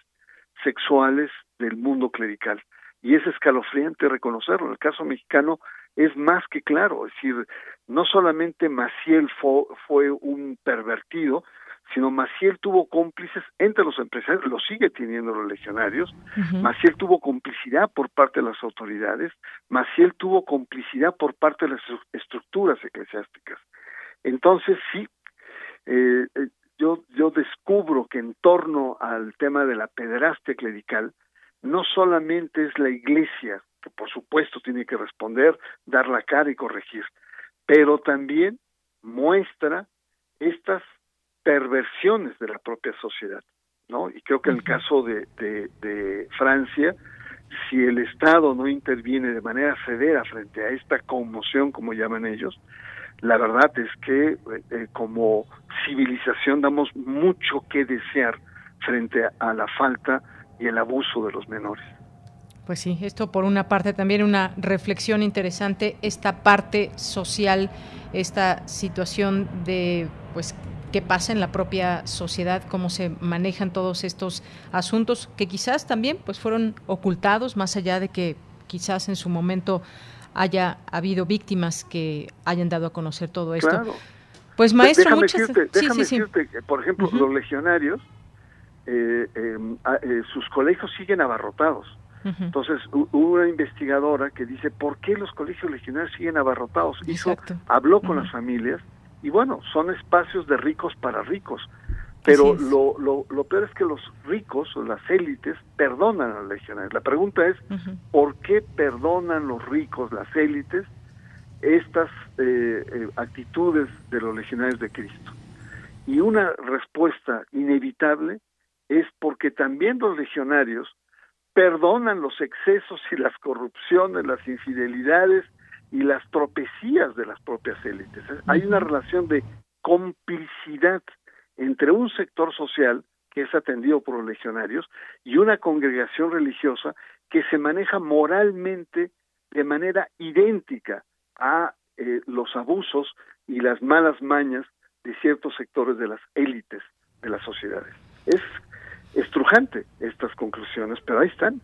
sexuales del mundo clerical. Y es escalofriante reconocerlo. En el caso mexicano es más que claro. Es decir, no solamente Maciel fue, fue un pervertido, sino Maciel tuvo cómplices entre los empresarios, lo sigue teniendo los legionarios, Maciel tuvo complicidad por parte de las autoridades, Maciel tuvo complicidad por parte de las estructuras eclesiásticas. Entonces sí, eh, eh, yo, yo descubro que en torno al tema de la pederastia clerical, no solamente es la iglesia, que por supuesto tiene que responder, dar la cara y corregir, pero también muestra estas perversiones de la propia sociedad, ¿no? Y creo que en el caso de, de, Francia, si el Estado no interviene de manera severa frente a esta conmoción, como llaman ellos, la verdad es que eh, como civilización damos mucho que desear frente a la falta y el abuso de los menores. Pues sí, esto por una parte también una reflexión interesante, esta parte social, esta situación de pues qué pasa en la propia sociedad, cómo se manejan todos estos asuntos que quizás también pues fueron ocultados más allá de que quizás en su momento haya habido víctimas que hayan dado a conocer todo esto. Pues maestro, déjame muchas decirte, déjame decirte que, por ejemplo, los legionarios, eh, em, eh, sus colegios siguen abarrotados. Entonces, hubo una investigadora que dice, ¿por qué los colegios legionarios siguen abarrotados? Hizo, habló con las familias y bueno, son espacios de ricos para ricos. Pero lo, lo, lo, peor es que los ricos o las élites perdonan a los legionarios. La pregunta es, ¿por qué perdonan los ricos, las élites, estas eh, eh, actitudes de los legionarios de Cristo? Y una respuesta inevitable es porque también los legionarios perdonan los excesos y las corrupciones, las infidelidades y las tropecías de las propias élites. Hay una relación de complicidad entre un sector social que es atendido por los legionarios y una congregación religiosa que se maneja moralmente de manera idéntica a eh, los abusos y las malas mañas de ciertos sectores de las élites de las sociedades. Es estrujante estas conclusiones, pero ahí están.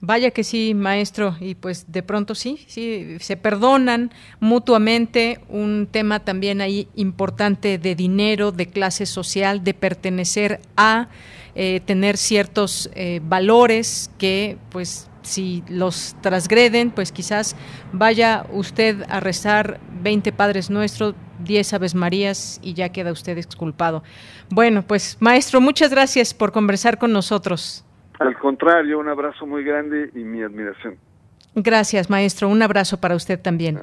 Vaya que sí, maestro, y pues de pronto sí, sí, se perdonan mutuamente un tema también ahí importante de dinero, de clase social, de pertenecer a, eh, tener ciertos eh, valores que pues si los transgreden, pues quizás vaya usted a rezar 20 Padres Nuestros, 10 Aves Marías y ya queda usted exculpado. Bueno, pues maestro, muchas gracias por conversar con nosotros. Al contrario, un abrazo muy grande y mi admiración. Gracias, maestro. Un abrazo para usted también.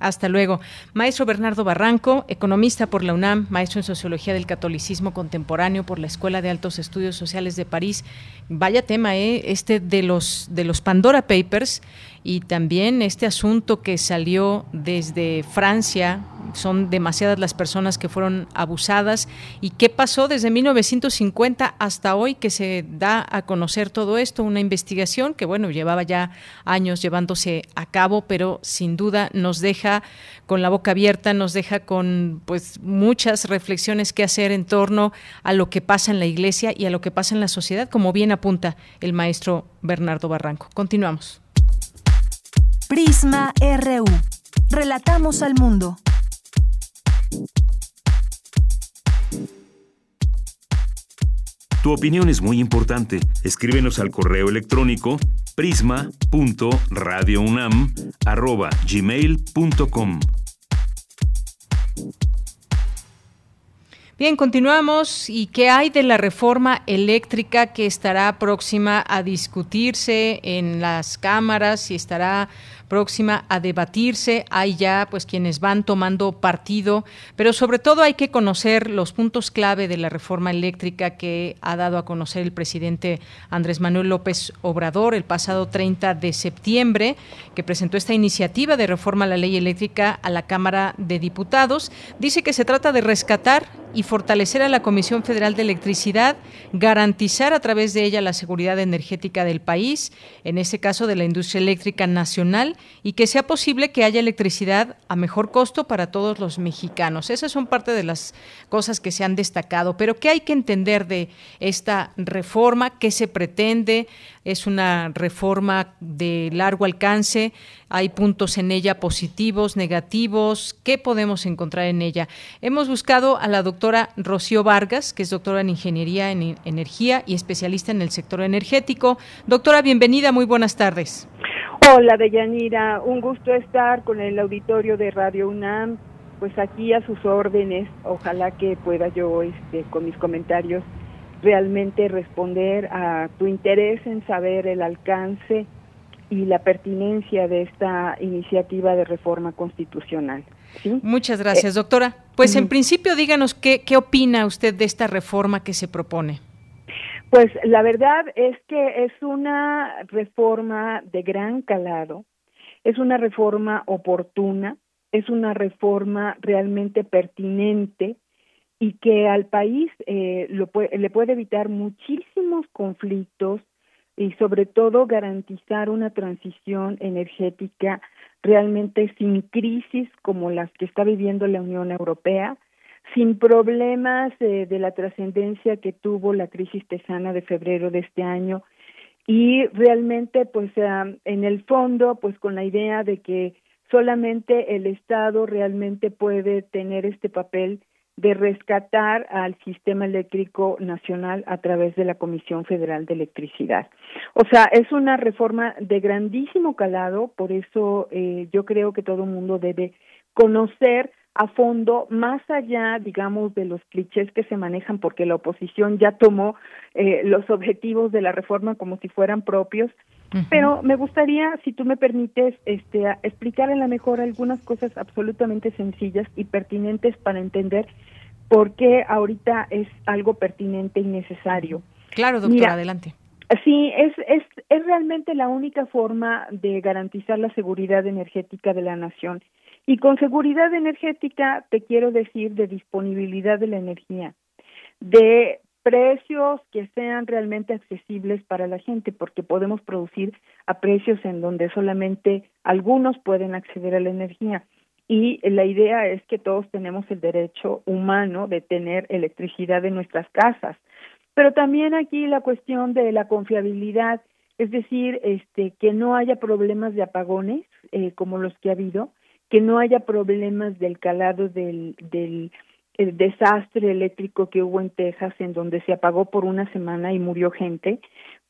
Hasta luego. Maestro Bernardo Barranco, economista por la UNAM, maestro en Sociología del Catolicismo Contemporáneo por la Escuela de Altos Estudios Sociales de París. Vaya tema, ¿eh? Este de los, de los Pandora Papers y también este asunto que salió desde Francia, son demasiadas las personas que fueron abusadas. ¿Y qué pasó desde 1950 hasta hoy que se da a conocer todo esto? Una investigación que, bueno, llevaba ya años llevándose a cabo, pero sin duda nos deja con la boca abierta, nos deja con pues muchas reflexiones que hacer en torno a lo que pasa en la iglesia y a lo que pasa en la sociedad, como bien apunta el maestro Bernardo Barranco. Continuamos. Prisma RU. Relatamos al mundo. Tu opinión es muy importante. Escríbenos al correo electrónico prisma.radiounam@gmail.com. Bien, continuamos. ¿Y qué hay de la reforma eléctrica que estará próxima a discutirse en las cámaras y estará próxima a debatirse. Hay ya pues quienes van tomando partido, pero sobre todo hay que conocer los puntos clave de la reforma eléctrica que ha dado a conocer el presidente Andrés Manuel López Obrador el pasado 30 de septiembre, que presentó esta iniciativa de reforma a la ley eléctrica a la Cámara de Diputados. Dice que se trata de rescatar y fortalecer a la Comisión Federal de Electricidad, garantizar a través de ella la seguridad energética del país, en este caso de la industria eléctrica nacional, y que sea posible que haya electricidad a mejor costo para todos los mexicanos. Esas son parte de las cosas que se han destacado. Pero ¿qué hay que entender de esta reforma? ¿Qué se pretende? Es una reforma de largo alcance. Hay puntos en ella positivos, negativos. ¿Qué podemos encontrar en ella? Hemos buscado a la doctora Rocío Vargas, que es doctora en Ingeniería en Energía y especialista en el sector energético. Doctora, bienvenida. Muy buenas tardes. Hola, Deyanira. Un gusto estar con el auditorio de Radio UNAM. Pues aquí a sus órdenes. Ojalá que pueda yo, este, con mis comentarios, realmente responder a tu interés en saber el alcance y la pertinencia de esta iniciativa de reforma constitucional. Muchas gracias, eh, doctora. Pues en principio díganos qué, qué opina usted de esta reforma que se propone. Pues la verdad es que es una reforma de gran calado, es una reforma oportuna, es una reforma realmente pertinente y que al país eh, lo le puede evitar muchísimos conflictos y sobre todo garantizar una transición energética realmente sin crisis como las que está viviendo la Unión Europea, sin problemas eh, de la trascendencia que tuvo la crisis tesana de febrero de este año. Y realmente pues en el fondo pues con la idea de que solamente el Estado realmente puede tener este papel de rescatar al sistema eléctrico nacional a través de la Comisión Federal de Electricidad. O sea, es una reforma de grandísimo calado, por eso eh, yo creo que todo el mundo debe conocer a fondo, más allá, digamos, de los clichés que se manejan, porque la oposición ya tomó eh, los objetivos de la reforma como si fueran propios. Pero me gustaría, si tú me permites, este, explicar en la mejor algunas cosas absolutamente sencillas y pertinentes para entender por qué ahorita es algo pertinente y necesario. Claro, doctora, adelante. Sí, es, es, es realmente la única forma de garantizar la seguridad energética de la nación y con seguridad energética te quiero decir de disponibilidad de la energía, de precios que sean realmente accesibles para la gente, porque podemos producir a precios en donde solamente algunos pueden acceder a la energía. Y la idea es que todos tenemos el derecho humano de tener electricidad en nuestras casas. Pero también aquí la cuestión de la confiabilidad, es decir, este, que no haya problemas de apagones eh, como los que ha habido, que no haya problemas del calado del, del desastre eléctrico que hubo en Texas, en donde se apagó por una semana y murió gente,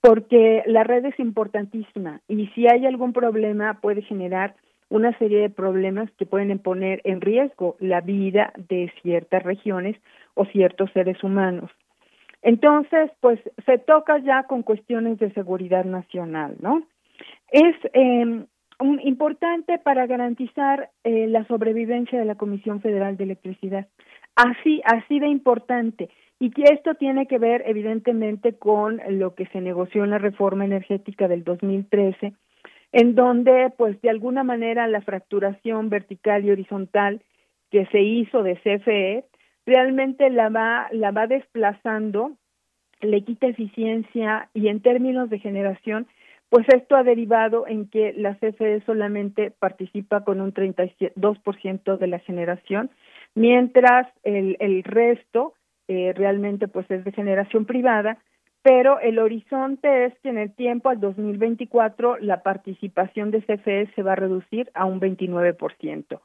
porque la red es importantísima y si hay algún problema puede generar una serie de problemas que pueden poner en riesgo la vida de ciertas regiones o ciertos seres humanos. Entonces, pues se toca ya con cuestiones de seguridad nacional, ¿no? Es eh, importante para garantizar eh, la sobrevivencia de la Comisión Federal de Electricidad. Así, así de importante. Y que esto tiene que ver, evidentemente, con lo que se negoció en la reforma energética del 2013, en donde, pues, de alguna manera, la fracturación vertical y horizontal que se hizo de CFE realmente la va, la va desplazando, le quita eficiencia y en términos de generación, pues esto ha derivado en que la CFE solamente participa con un 32% de la generación, mientras el, el resto eh, realmente pues es de generación privada, pero el horizonte es que en el tiempo, al 2024, la participación de CFE se va a reducir a un 29%.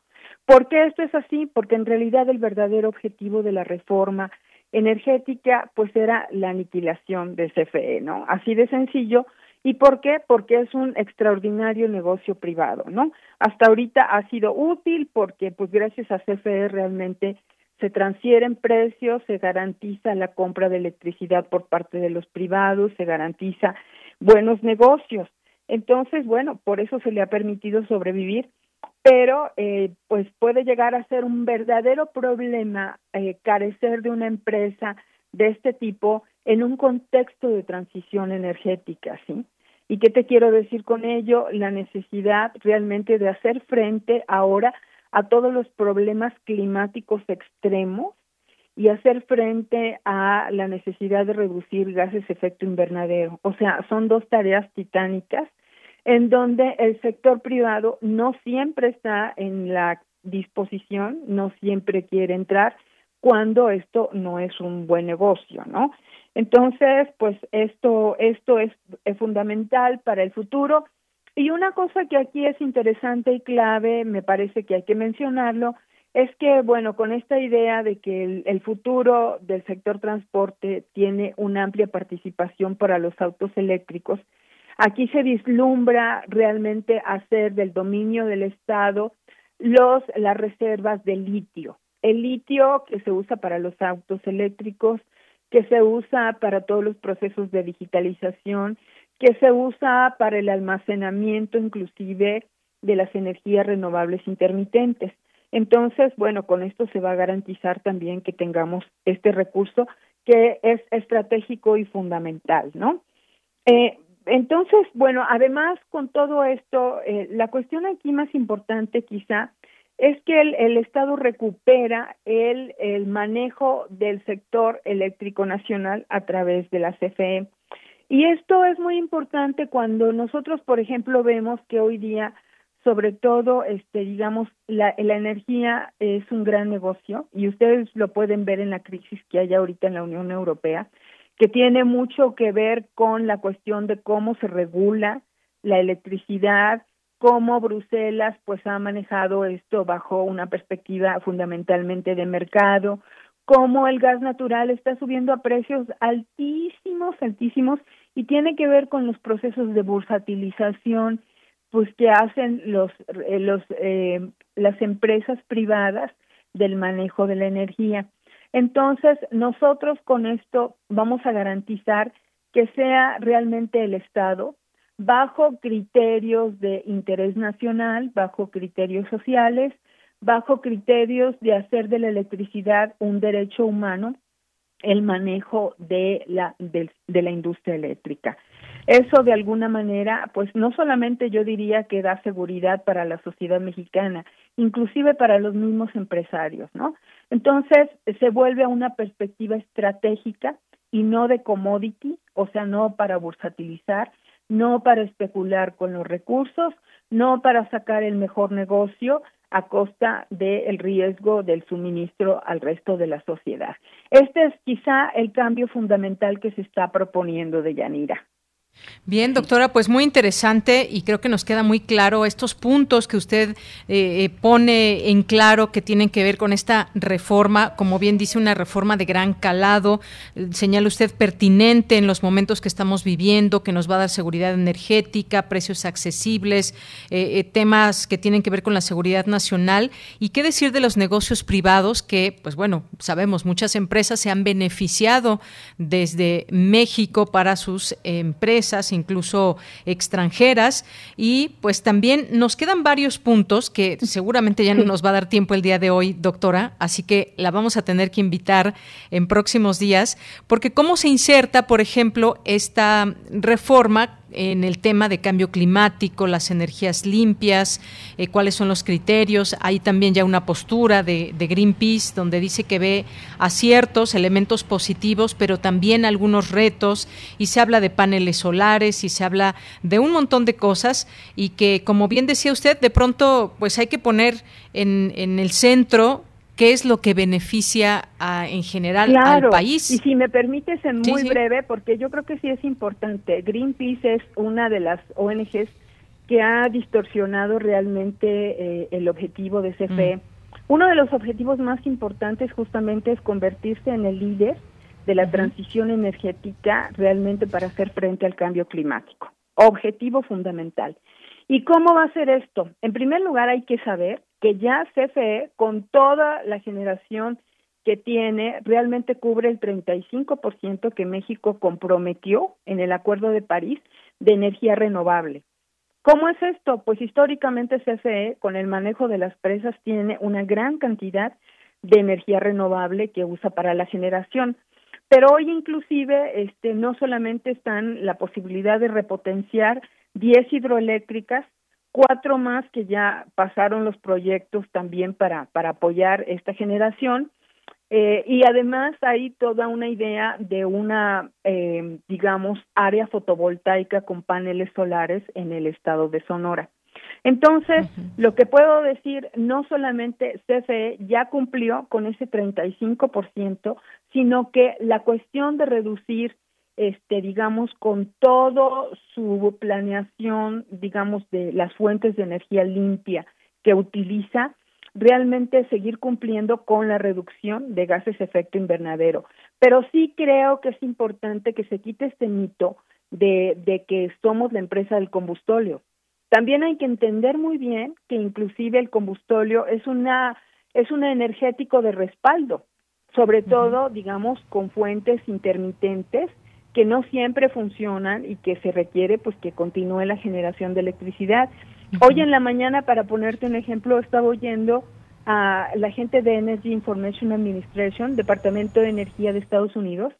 ¿Por qué esto es así? Porque en realidad el verdadero objetivo de la reforma energética pues era la aniquilación de CFE, ¿no? Así de sencillo. ¿Y por qué? Porque es un extraordinario negocio privado, ¿no? Hasta ahorita ha sido útil porque pues gracias a CFE realmente se transfieren precios, se garantiza la compra de electricidad por parte de los privados, se garantiza buenos negocios. Entonces, bueno, por eso se le ha permitido sobrevivir pero eh, pues puede llegar a ser un verdadero problema eh, carecer de una empresa de este tipo en un contexto de transición energética, ¿sí? ¿Y qué te quiero decir con ello? La necesidad realmente de hacer frente ahora a todos los problemas climáticos extremos y hacer frente a la necesidad de reducir gases de efecto invernadero. O sea, son dos tareas titánicas en donde el sector privado no siempre está en la disposición, no siempre quiere entrar cuando esto no es un buen negocio, ¿no? Entonces, pues esto esto es, fundamental para el futuro y una cosa que aquí es interesante y clave, me parece que hay que mencionarlo, es que, bueno, con esta idea de que el, futuro del sector transporte tiene una amplia participación para los autos eléctricos, Aquí se vislumbra realmente hacer del dominio del Estado los las reservas de litio. El litio que se usa para los autos eléctricos, que se usa para todos los procesos de digitalización, que se usa para el almacenamiento inclusive de las energías renovables intermitentes. Entonces, bueno, con esto se va a garantizar también que tengamos este recurso que es estratégico y fundamental, ¿no? Eh, entonces, bueno, además con todo esto, eh, la cuestión aquí más importante quizá es que el, Estado recupera el, el manejo del sector eléctrico nacional a través de la CFE. Y esto es muy importante cuando nosotros, por ejemplo, vemos que hoy día, sobre todo, este, digamos, la, la energía es un gran negocio y ustedes lo pueden ver en la crisis que hay ahorita en la Unión Europea que tiene mucho que ver con la cuestión de cómo se regula la electricidad, cómo Bruselas pues ha manejado esto bajo una perspectiva fundamentalmente de mercado, cómo el gas natural está subiendo a precios altísimos, altísimos y tiene que ver con los procesos de bursatilización pues que hacen los eh, los eh, las empresas privadas del manejo de la energía. Entonces, nosotros con esto vamos a garantizar que sea realmente el Estado bajo criterios de interés nacional, bajo criterios sociales, bajo criterios de hacer de la electricidad un derecho humano, el manejo de la, de, la industria eléctrica. Eso de alguna manera, pues no solamente yo diría que da seguridad para la sociedad mexicana, inclusive para los mismos empresarios, ¿no? Entonces, se vuelve a una perspectiva estratégica y no de commodity, o sea, no para bursatilizar, no para especular con los recursos, no para sacar el mejor negocio a costa del riesgo del suministro al resto de la sociedad. Este es quizá el cambio fundamental que se está proponiendo de Yanira. Bien, doctora, pues muy interesante y creo que nos queda muy claro estos puntos que usted eh, eh, pone en claro que tienen que ver con esta reforma, como bien dice, una reforma de gran calado, eh, señala usted pertinente en los momentos que estamos viviendo, que nos va a dar seguridad energética, precios accesibles, temas que tienen que ver con la seguridad nacional. Y qué decir de los negocios privados que, pues bueno, sabemos, muchas empresas se han beneficiado desde México para sus empresas incluso extranjeras. Y pues también nos quedan varios puntos que seguramente ya no nos va a dar tiempo el día de hoy, doctora, así que la vamos a tener que invitar en próximos días, porque cómo se inserta, por ejemplo, esta reforma en el tema de cambio climático, las energías limpias, eh, cuáles son los criterios. Hay también ya una postura de, Greenpeace donde dice que ve aciertos, elementos positivos, pero también algunos retos y se habla de paneles solares y se habla de un montón de cosas y que, como bien decía usted, de pronto pues hay que poner en, en el centro qué es lo que beneficia en general al país. Y si me permites en muy breve, porque yo creo que sí es importante. Greenpeace es una de las ONGs que ha distorsionado realmente eh, el objetivo de CFE. Mm. Uno de los objetivos más importantes justamente es convertirse en el líder de la transición energética realmente para hacer frente al cambio climático. Objetivo fundamental. ¿Y cómo va a ser esto? En primer lugar, hay que saber que ya CFE, con toda la generación que tiene, realmente cubre el 35% que México comprometió en el Acuerdo de París de energía renovable. ¿Cómo es esto? Pues históricamente CFE, con el manejo de las presas, tiene una gran cantidad de energía renovable que usa para la generación. Pero hoy inclusive este, no solamente están la posibilidad de repotenciar 10 hidroeléctricas, cuatro más que ya pasaron los proyectos también para, para apoyar esta generación. Eh, y además hay toda una idea de una, eh, digamos, área fotovoltaica con paneles solares en el estado de Sonora. Entonces, lo que puedo decir, no solamente CFE ya cumplió con ese 35%, sino que la cuestión de reducir este, digamos, con todo su planeación, digamos, de las fuentes de energía limpia que utiliza, realmente seguir cumpliendo con la reducción de gases efecto invernadero. Pero sí creo que es importante que se quite este mito de, de que somos la empresa del combustóleo. También hay que entender muy bien que inclusive el combustóleo es una es un energético de respaldo, sobre todo, digamos, con fuentes intermitentes que no siempre funcionan y que se requiere pues que continúe la generación de electricidad. Hoy en la mañana, para ponerte un ejemplo, estaba oyendo a la gente de Energy Information Administration, Departamento de Energía de Estados Unidos.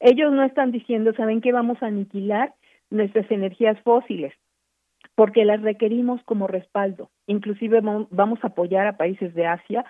Ellos no están diciendo, ¿saben qué? Vamos a aniquilar nuestras energías fósiles, porque las requerimos como respaldo. Inclusive vamos a apoyar a países de Asia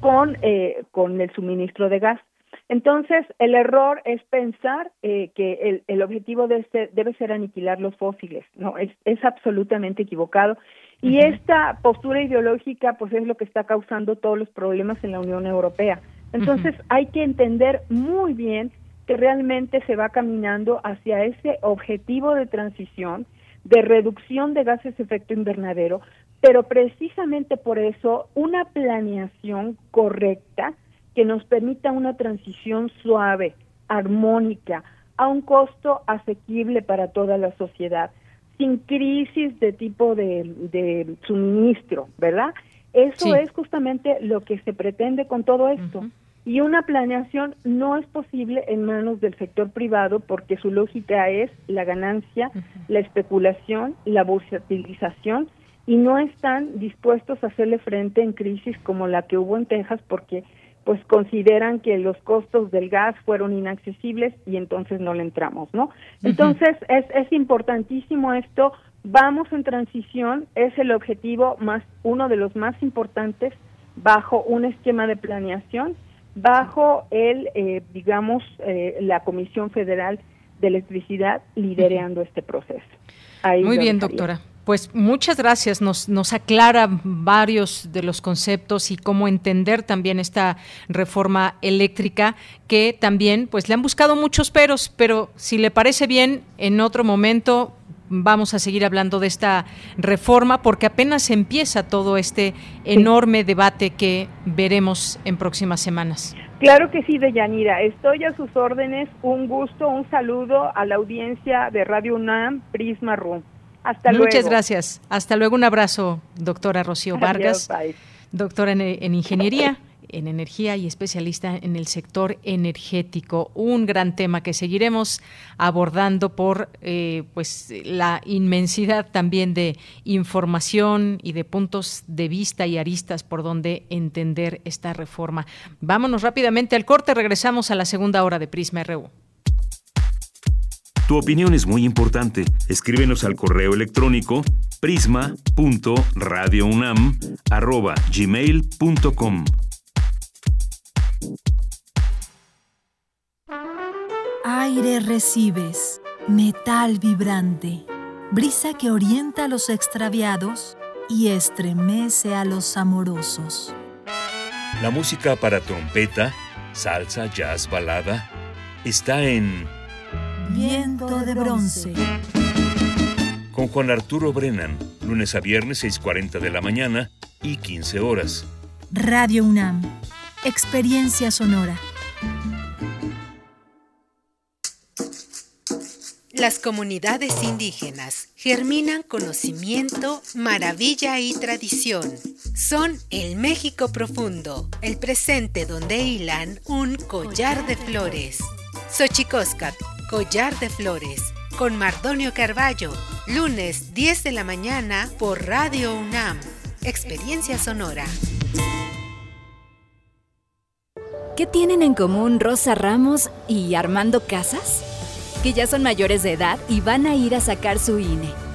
con, eh, con el suministro de gas. Entonces, el error es pensar eh, que el, objetivo de este debe ser aniquilar los fósiles, no, es, es absolutamente equivocado. Y esta postura ideológica, pues es lo que está causando todos los problemas en la Unión Europea. Entonces, hay que entender muy bien que realmente se va caminando hacia ese objetivo de transición, de reducción de gases de efecto invernadero, pero precisamente por eso una planeación correcta, que nos permita una transición suave, armónica, a un costo asequible para toda la sociedad, sin crisis de tipo de, suministro, ¿verdad? Eso es justamente lo que se pretende con todo esto. Y una planeación no es posible en manos del sector privado porque su lógica es la ganancia, la especulación, la bursatilización y no están dispuestos a hacerle frente en crisis como la que hubo en Texas porque pues consideran que los costos del gas fueron inaccesibles y entonces no le entramos, ¿no? Entonces es, es importantísimo esto, vamos en transición, es el objetivo más, uno de los más importantes bajo un esquema de planeación, bajo el, eh, digamos, eh, la Comisión Federal de Electricidad liderando este proceso. Muy bien, doctora. Pues muchas gracias, nos, nos aclara varios de los conceptos y cómo entender también esta reforma eléctrica que también pues le han buscado muchos peros, pero si le parece bien, en otro momento vamos a seguir hablando de esta reforma porque apenas empieza todo este enorme debate que veremos en próximas semanas. Claro que sí, Deyanira. Estoy a sus órdenes. Un gusto, un saludo a la audiencia de Radio UNAM, Prisma Room. Hasta Muchas gracias. Hasta luego. Un abrazo, doctora Rocío Vargas, doctora en, Ingeniería en energía y especialista en el sector energético. Un gran tema que seguiremos abordando por eh, pues la inmensidad también de información y de puntos de vista y aristas por donde entender esta reforma. Vámonos rápidamente al corte, regresamos a la segunda hora de Prisma RU. Tu opinión es muy importante. Escríbenos al correo electrónico prisma.radiounam@gmail.com. Aire recibes, metal vibrante, brisa que orienta a los extraviados y estremece a los amorosos. La música para trompeta, salsa, jazz, balada, está en Viento de bronce. Con Juan Arturo Brennan, lunes a viernes 6.40 de la mañana y 15 horas. Radio UNAM. Experiencia sonora. Las comunidades indígenas germinan conocimiento, maravilla y tradición. Son el México profundo, el presente donde hilan un collar de flores. Xochicóscat, collar de flores, con Mardonio Carballo, lunes 10 de la mañana por Radio UNAM. Experiencia sonora. ¿Qué tienen en común Rosa Ramos y Armando Casas? que ya son mayores de edad y van a ir a sacar su INE.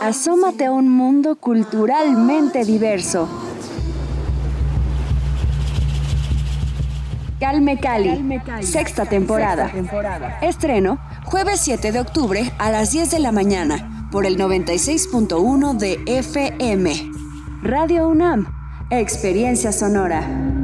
Asómate a un mundo culturalmente diverso. Calme Cali, sexta temporada. Estreno jueves 7 de octubre a las 10 de la mañana por el 96.1 de FM. Radio UNAM, experiencia sonora.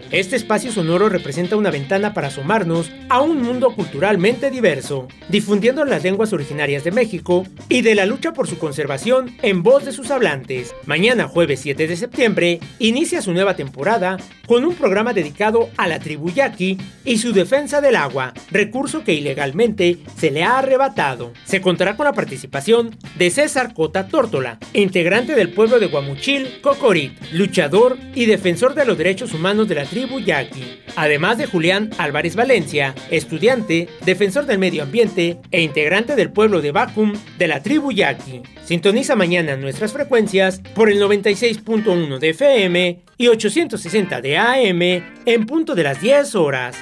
Este espacio sonoro representa una ventana para asomarnos a un mundo culturalmente diverso, difundiendo las lenguas originarias de México y de la lucha por su conservación en voz de sus hablantes. Mañana, jueves 7 de septiembre, inicia su nueva temporada con un programa dedicado a la tribu yaqui y su defensa del agua, recurso que ilegalmente se le ha arrebatado. Se contará con la participación de César Cota Tórtola, integrante del pueblo de Guamuchil, Cocorit, luchador y defensor de los derechos humanos de la tribu Además de Julián Álvarez Valencia, estudiante, defensor del medio ambiente e integrante del pueblo de Bacum de la tribu Yaqui. Sintoniza mañana nuestras frecuencias por el 96.1 de FM y 860 de AM en punto de las 10 horas.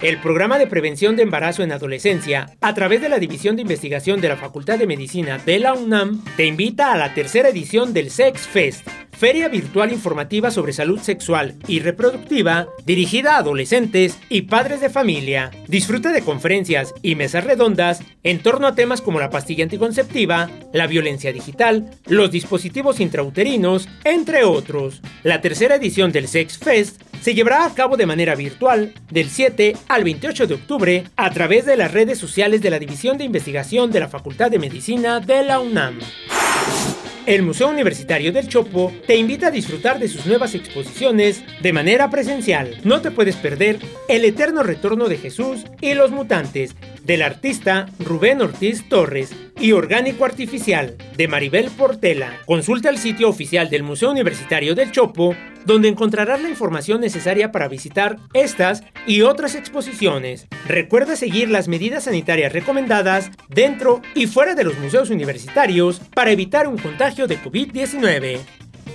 El programa de prevención de embarazo en adolescencia, a través de la División de Investigación de la Facultad de Medicina de la UNAM, te invita a la tercera edición del Sex Fest, feria virtual informativa sobre salud sexual y reproductiva dirigida a adolescentes y padres de familia. Disfruta de conferencias y mesas redondas en torno a temas como la pastilla anticonceptiva, la violencia digital, los dispositivos intrauterinos, entre otros. La tercera edición del Sex Fest se llevará a cabo de manera virtual del 7 al 28 de octubre a través de las redes sociales de la División de Investigación de la Facultad de Medicina de la UNAM. El Museo Universitario del Chopo te invita a disfrutar de sus nuevas exposiciones de manera presencial. No te puedes perder El Eterno Retorno de Jesús y los Mutantes del artista Rubén Ortiz Torres y Orgánico Artificial de Maribel Portela. Consulta el sitio oficial del Museo Universitario del Chopo donde encontrarás la información necesaria para visitar estas y otras exposiciones. Recuerda seguir las medidas sanitarias recomendadas dentro y fuera de los museos universitarios para evitar un contagio de COVID-19.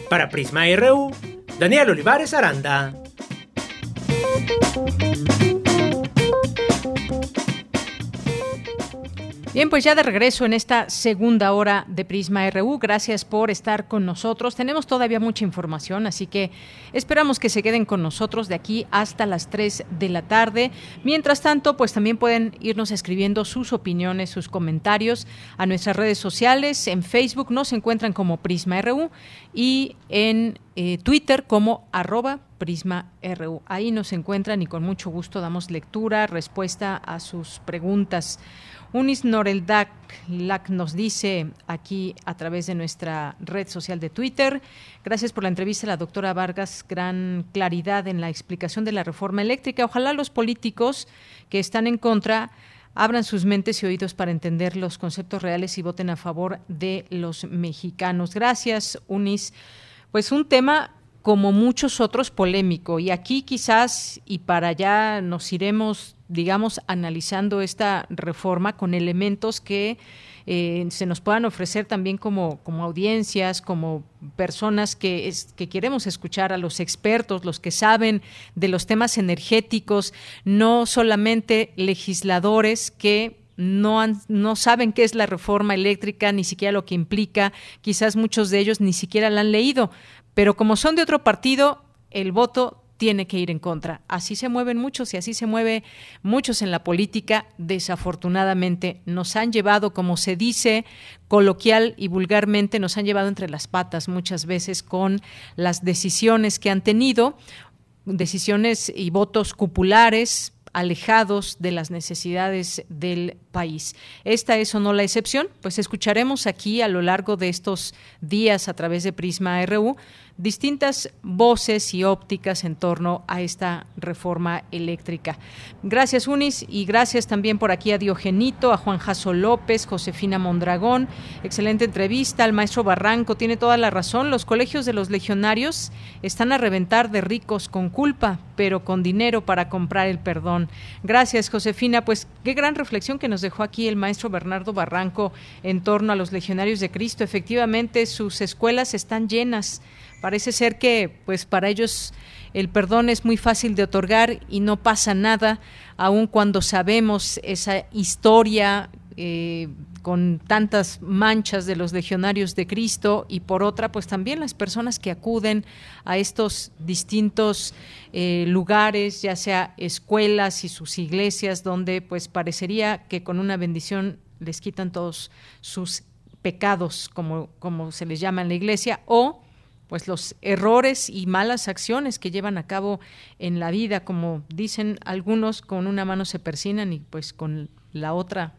Para Prisma RU, Daniel Olivares Aranda. Bien, pues ya de regreso en esta segunda hora de Prisma RU. Gracias por estar con nosotros. Tenemos todavía mucha información, así que esperamos que se queden con nosotros de aquí hasta las 3 de la tarde. Mientras tanto, pues también pueden irnos escribiendo sus opiniones, sus comentarios a nuestras redes sociales. En Facebook nos encuentran como Prisma RU y en eh, Twitter como arroba Prisma RU. Ahí nos encuentran y con mucho gusto damos lectura, respuesta a sus preguntas. Unis Noreldak nos dice aquí a través de nuestra red social de Twitter. Gracias por la entrevista la doctora Vargas. Gran claridad en la explicación de la reforma eléctrica. Ojalá los políticos que están en contra abran sus mentes y oídos para entender los conceptos reales y voten a favor de los mexicanos. Gracias, Unis. Pues un tema como muchos otros polémico. Y aquí quizás y para allá nos iremos digamos, analizando esta reforma con elementos que eh, se nos puedan ofrecer también como, como audiencias, como personas que, que queremos escuchar a los expertos, los que saben de los temas energéticos, no solamente legisladores que no, no saben qué es la reforma eléctrica, ni siquiera lo que implica, quizás muchos de ellos ni siquiera la han leído, pero como son de otro partido, el voto tiene que ir en contra. Así se mueven muchos y así se mueve muchos en la política. Desafortunadamente nos han llevado, como se dice coloquial y vulgarmente, nos han llevado entre las patas muchas veces con las decisiones que han tenido, decisiones y votos cupulares alejados de las necesidades del país. Esta es o no la excepción, pues escucharemos aquí a lo largo de estos días a través de Prisma RU distintas voces y ópticas en torno a esta reforma eléctrica. Gracias, Unis, y gracias también por aquí a Diogenito, a Juan Jaso López, Josefina Mondragón. Excelente entrevista al maestro Barranco, tiene toda la razón. Los colegios de los legionarios están a reventar de ricos con culpa, pero con dinero para comprar el perdón. Gracias, Josefina. Pues qué gran reflexión que nos dejó aquí el maestro Bernardo Barranco en torno a los legionarios de Cristo. Efectivamente, sus escuelas están llenas Parece ser que pues para ellos el perdón es muy fácil de otorgar y no pasa nada, aun cuando sabemos esa historia eh, con tantas manchas de los legionarios de Cristo y por otra, pues también las personas que acuden a estos distintos eh, lugares, ya sea escuelas y sus iglesias, donde pues parecería que con una bendición les quitan todos sus pecados, como, como se les llama en la iglesia, o pues los errores y malas acciones que llevan a cabo en la vida, como dicen algunos, con una mano se persinan y pues con la otra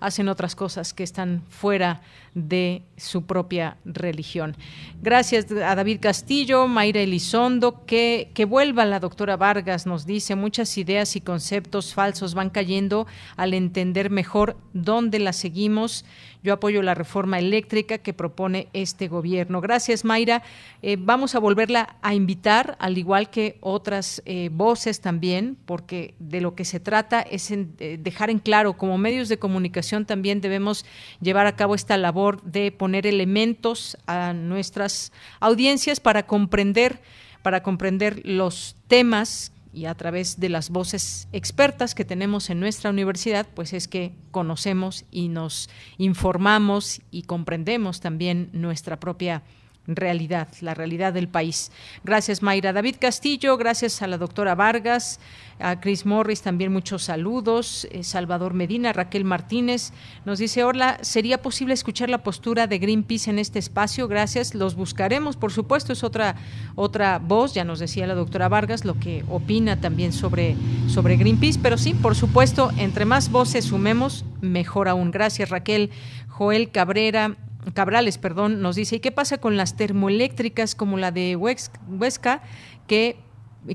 hacen otras cosas que están fuera de su propia religión. Gracias a David Castillo, Mayra Elizondo, que, que vuelva la doctora Vargas, nos dice, muchas ideas y conceptos falsos van cayendo al entender mejor dónde las seguimos yo apoyo la reforma eléctrica que propone este gobierno. Gracias, Mayra. Eh, vamos a volverla a invitar, al igual que otras eh, voces también, porque de lo que se trata es eh, dejar en claro, como medios de comunicación también debemos llevar a cabo esta labor de poner elementos a nuestras audiencias para comprender para comprender los temas y a través de las voces expertas que tenemos en nuestra universidad, pues es que conocemos y nos informamos y comprendemos también nuestra propia realidad, la realidad del país. Gracias Mayra. David Castillo, gracias a la doctora Vargas, a Chris Morris también muchos saludos, eh, Salvador Medina, Raquel Martínez nos dice, hola, ¿sería posible escuchar la postura de Greenpeace en este espacio? Gracias, los buscaremos, por supuesto, es otra, otra voz, ya nos decía la doctora Vargas, lo que opina también sobre, sobre Greenpeace, pero sí, por supuesto, entre más voces sumemos, mejor aún. Gracias Raquel. Joel Cabrera, Cabrales, perdón, nos dice, ¿y qué pasa con las termoeléctricas como la de Huesca, que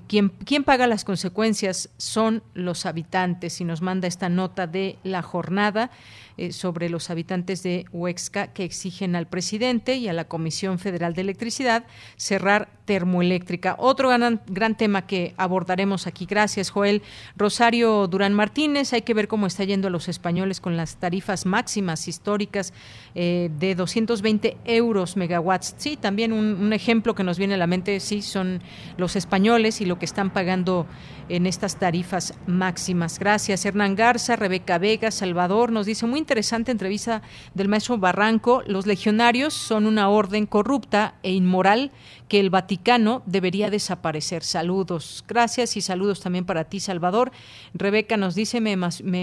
quien, paga las consecuencias son los habitantes y nos manda esta nota de la jornada eh, sobre los habitantes de Huesca que exigen al presidente y a la Comisión Federal de Electricidad cerrar termoeléctrica. Otro gran, tema que abordaremos aquí. Gracias, Joel. Rosario Durán Martínez, hay que ver cómo está yendo los españoles con las tarifas máximas históricas eh, de 220 euros megawatts. Sí, también un, un ejemplo que nos viene a la mente, sí, son los españoles y lo que están pagando en estas tarifas máximas. Gracias, Hernán Garza, Rebeca Vega, Salvador, nos dice muy interesante entrevista del maestro Barranco. Los legionarios son una orden corrupta e inmoral que el Vaticano debería desaparecer. Saludos, gracias y saludos también para ti, Salvador. Rebeca nos dice, me,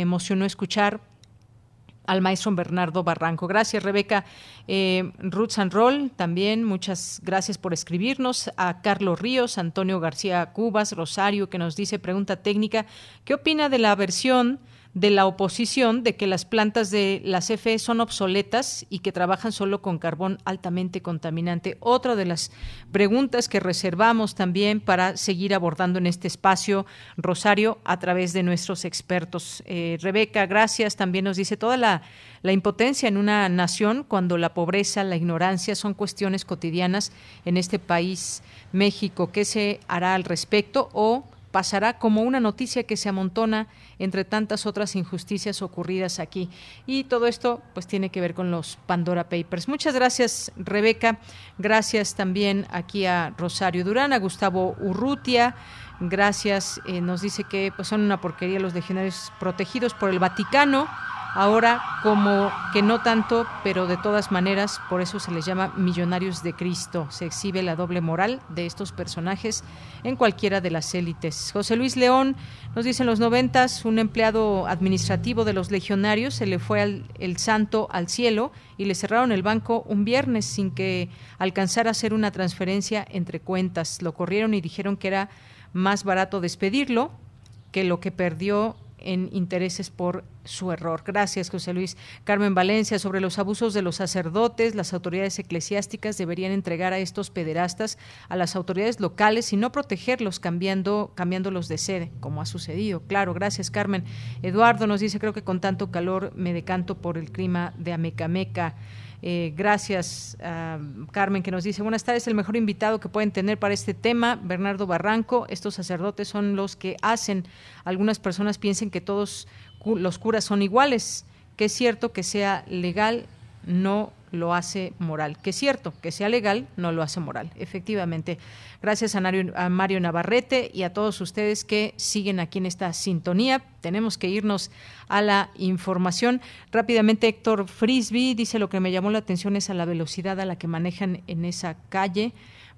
emocionó escuchar al maestro Bernardo Barranco. Gracias, Rebeca. Eh, Roots and Roll, también muchas gracias por escribirnos. A Carlos Ríos, Antonio García Cubas, Rosario, que nos dice, pregunta técnica, ¿qué opina de la versión de la oposición de que las plantas de la CFE son obsoletas y que trabajan solo con carbón altamente contaminante. Otra de las preguntas que reservamos también para seguir abordando en este espacio, Rosario, a través de nuestros expertos. Eh, Rebeca, gracias. También nos dice toda la, la impotencia en una nación cuando la pobreza, la ignorancia son cuestiones cotidianas en este país, México. ¿Qué se hará al respecto o pasará como una noticia que se amontona entre tantas otras injusticias ocurridas aquí. Y todo esto pues tiene que ver con los Pandora Papers. Muchas gracias Rebeca, gracias también aquí a Rosario Durán, a Gustavo Urrutia. Gracias, eh, nos dice que pues, son una porquería los legionarios protegidos por el Vaticano. Ahora, como que no tanto, pero de todas maneras, por eso se les llama millonarios de Cristo. Se exhibe la doble moral de estos personajes en cualquiera de las élites. José Luis León nos dice en los noventas, un empleado administrativo de los legionarios se le fue el santo al cielo y le cerraron el banco un viernes sin que alcanzara a hacer una transferencia entre cuentas. Lo corrieron y dijeron que era más barato despedirlo que lo que perdió en intereses por su error. Gracias, José Luis. Carmen Valencia, sobre los abusos de los sacerdotes, las autoridades eclesiásticas deberían entregar a estos pederastas a las autoridades locales y no protegerlos cambiando, cambiándolos de sede, como ha sucedido. Claro, gracias, Carmen. Eduardo nos dice, creo que con tanto calor me decanto por el clima de Amecameca. Eh, gracias, Carmen, que nos dice, buenas tardes, el mejor invitado que pueden tener para este tema, Bernardo Barranco. Estos sacerdotes son los que hacen, algunas personas piensen que todos los curas son iguales, que es cierto que sea legal, no lo hace moral. Que es cierto, que sea legal, no lo hace moral. Efectivamente. Gracias a Mario, Navarrete y a todos ustedes que siguen aquí en esta sintonía. Tenemos que irnos a la información. Rápidamente, Héctor Frisby dice lo que me llamó la atención es a la velocidad a la que manejan en esa calle.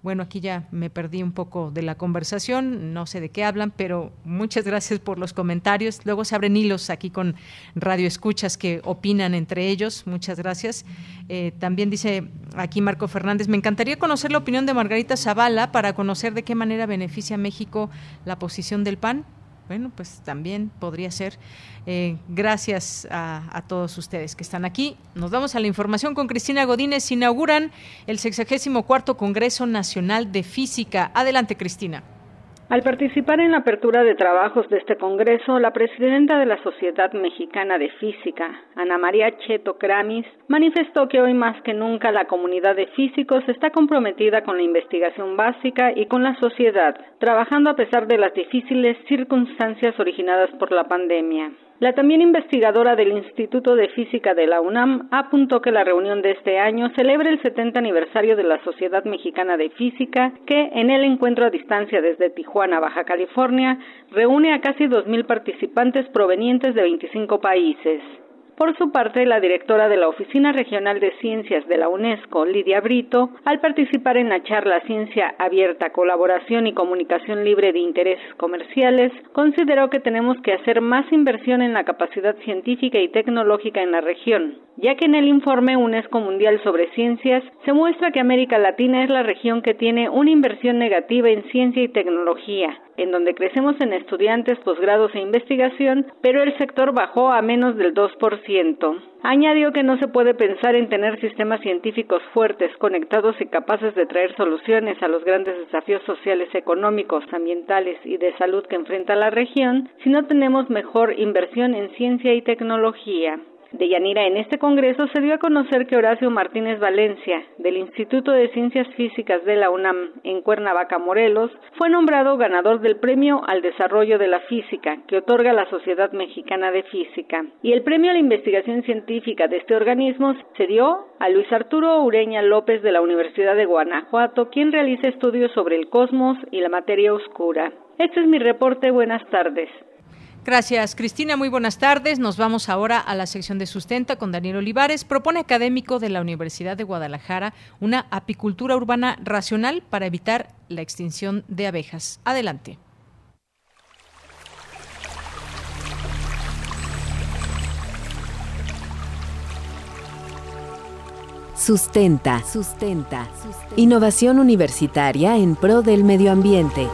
Bueno, aquí ya me perdí un poco de la conversación, no sé de qué hablan, pero muchas gracias por los comentarios. Luego se abren hilos aquí con Radio Escuchas que opinan entre ellos. Muchas gracias. Eh, también dice aquí Marco Fernández, me encantaría conocer la opinión de Margarita Zavala para conocer de qué manera beneficia a México la posición del PAN. Bueno, pues también podría ser. Eh, gracias a, todos ustedes que están aquí. Nos vamos a la información con Cristina Godínez. Inauguran el 64 Congreso Nacional de Física. Adelante, Cristina. Al participar en la apertura de trabajos de este Congreso, la presidenta de la Sociedad Mexicana de Física, Ana María Cheto Kramis, manifestó que hoy más que nunca la comunidad de físicos está comprometida con la investigación básica y con la sociedad, trabajando a pesar de las difíciles circunstancias originadas por la pandemia. La también investigadora del Instituto de Física de la UNAM apuntó que la reunión de este año celebra el 70 aniversario de la Sociedad Mexicana de Física, que en el encuentro a distancia desde Tijuana, Baja California, reúne a casi 2.000 participantes provenientes de 25 países. Por su parte, la directora de la Oficina Regional de Ciencias de la UNESCO, Lidia Brito, al participar en la charla Ciencia Abierta, Colaboración y Comunicación Libre de Intereses Comerciales, consideró que tenemos que hacer más inversión en la capacidad científica y tecnológica en la región, ya que en el informe UNESCO Mundial sobre Ciencias se muestra que América Latina es la región que tiene una inversión negativa en ciencia y tecnología, en donde crecemos en estudiantes, posgrados e investigación, pero el sector bajó a menos del 2%. Añadió que no se puede pensar en tener sistemas científicos fuertes, conectados y capaces de traer soluciones a los grandes desafíos sociales, económicos, ambientales y de salud que enfrenta la región si no tenemos mejor inversión en ciencia y tecnología. De Yanira, en este congreso se dio a conocer que Horacio Martínez Valencia, del Instituto de Ciencias Físicas de la UNAM en Cuernavaca, Morelos, fue nombrado ganador del Premio al Desarrollo de la Física que otorga la Sociedad Mexicana de Física. Y el premio a la investigación científica de este organismo se dio a Luis Arturo Ureña López de la Universidad de Guanajuato, quien realiza estudios sobre el cosmos y la materia oscura. Este es mi reporte. Buenas tardes. Gracias, Cristina. Muy buenas tardes. Nos vamos ahora a la sección de sustenta con Daniel Olivares. Propone académico de la Universidad de Guadalajara una apicultura urbana racional para evitar la extinción de abejas. Adelante. Sustenta. Sustenta. Innovación universitaria en pro del medio ambiente.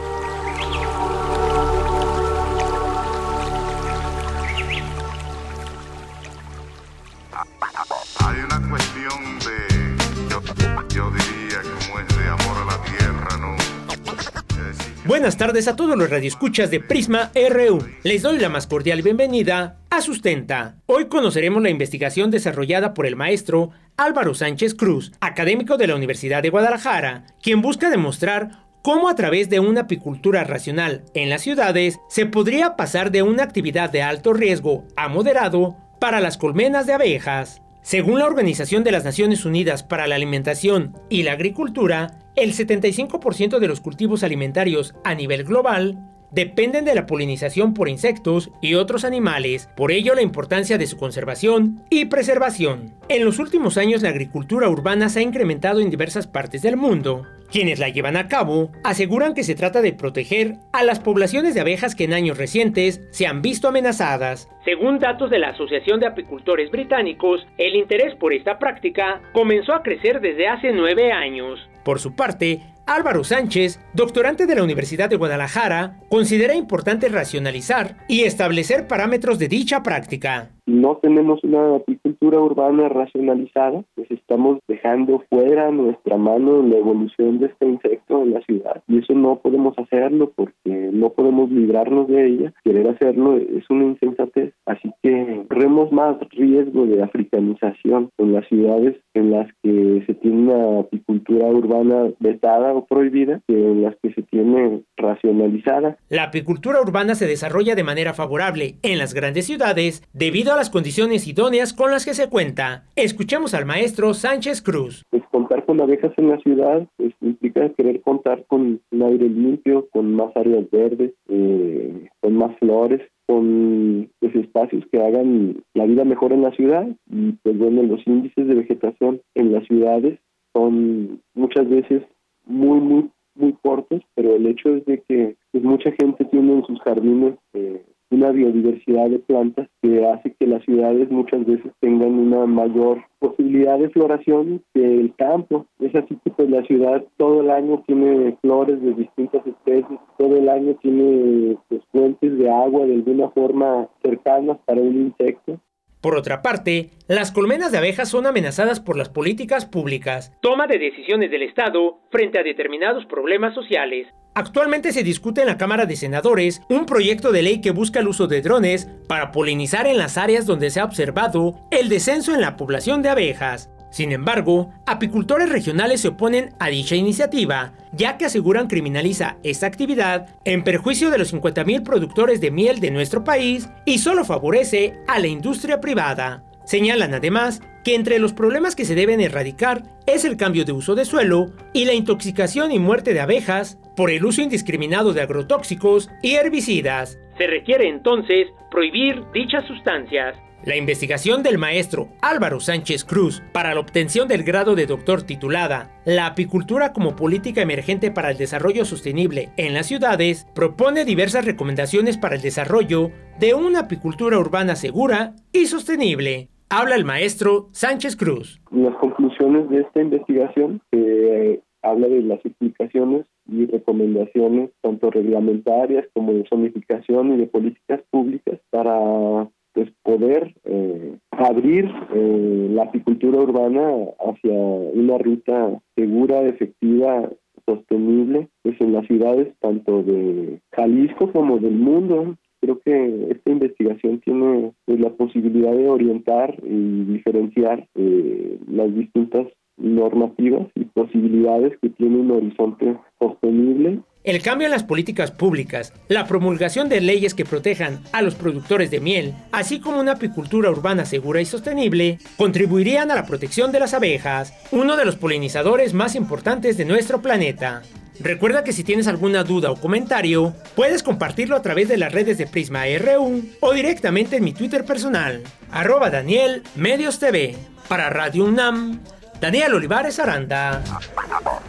Buenas tardes a todos los radioescuchas de Prisma RU. Les doy la más cordial bienvenida a Sustenta. Hoy conoceremos la investigación desarrollada por el maestro Álvaro Sánchez Cruz, académico de la Universidad de Guadalajara, quien busca demostrar cómo a través de una apicultura racional en las ciudades se podría pasar de una actividad de alto riesgo a moderado para las colmenas de abejas. Según la Organización de las Naciones Unidas para la Alimentación y la Agricultura, el 75% de los cultivos alimentarios a nivel global dependen de la polinización por insectos y otros animales, por ello la importancia de su conservación y preservación. En los últimos años la agricultura urbana se ha incrementado en diversas partes del mundo. Quienes la llevan a cabo aseguran que se trata de proteger a las poblaciones de abejas que en años recientes se han visto amenazadas. Según datos de la Asociación de Apicultores Británicos, el interés por esta práctica comenzó a crecer desde hace nueve años. Por su parte, Álvaro Sánchez, doctorante de la Universidad de Guadalajara, considera importante racionalizar y establecer parámetros de dicha práctica. No tenemos una apicultura urbana racionalizada, pues estamos dejando fuera nuestra mano la evolución de este insecto en la ciudad y eso no podemos hacerlo porque no podemos librarnos de ella. Querer hacerlo es una insensatez, así que corremos más riesgo de africanización en las ciudades en las que se tiene una apicultura urbana vetada o prohibida que en las que se tiene racionalizada. La apicultura urbana se desarrolla de manera favorable en las grandes ciudades debido a las condiciones idóneas con las que se cuenta. Escuchemos al maestro Sánchez Cruz. Pues contar con abejas en la ciudad pues, implica querer contar con un aire limpio, con más áreas verdes, eh, con más flores, con pues, espacios que hagan la vida mejor en la ciudad y pues bueno los índices de vegetación en las ciudades son muchas veces muy muy muy cortos pero el hecho es de que pues, mucha gente tiene en sus jardines eh, una biodiversidad de plantas que hace que las ciudades muchas veces tengan una mayor posibilidad de floración que el campo. Es así que pues la ciudad todo el año tiene flores de distintas especies, todo el año tiene pues, fuentes de agua de alguna forma cercanas para un insecto. Por otra parte, las colmenas de abejas son amenazadas por las políticas públicas, toma de decisiones del Estado frente a determinados problemas sociales. Actualmente se discute en la Cámara de Senadores un proyecto de ley que busca el uso de drones para polinizar en las áreas donde se ha observado el descenso en la población de abejas. Sin embargo, apicultores regionales se oponen a dicha iniciativa, ya que aseguran criminaliza esta actividad en perjuicio de los 50.000 productores de miel de nuestro país y solo favorece a la industria privada. Señalan además que entre los problemas que se deben erradicar es el cambio de uso de suelo y la intoxicación y muerte de abejas por el uso indiscriminado de agrotóxicos y herbicidas. Se requiere entonces prohibir dichas sustancias. La investigación del maestro Álvaro Sánchez Cruz para la obtención del grado de doctor titulada La apicultura como política emergente para el desarrollo sostenible en las ciudades propone diversas recomendaciones para el desarrollo de una apicultura urbana segura y sostenible. Habla el maestro Sánchez Cruz. Las conclusiones de esta investigación eh, habla de las explicaciones y recomendaciones tanto reglamentarias como de zonificación y de políticas públicas para pues poder eh, abrir eh, la apicultura urbana hacia una ruta segura, efectiva, sostenible, pues en las ciudades tanto de Jalisco como del mundo. creo que esta investigación tiene pues, la posibilidad de orientar y diferenciar eh, las distintas normativas y posibilidades que tiene un horizonte sostenible el cambio en las políticas públicas, la promulgación de leyes que protejan a los productores de miel, así como una apicultura urbana segura y sostenible, contribuirían a la protección de las abejas, uno de los polinizadores más importantes de nuestro planeta. Recuerda que si tienes alguna duda o comentario, puedes compartirlo a través de las redes de Prisma RU o directamente en mi Twitter personal, arroba Daniel Medios TV. Para Radio UNAM, Daniel Olivares Aranda.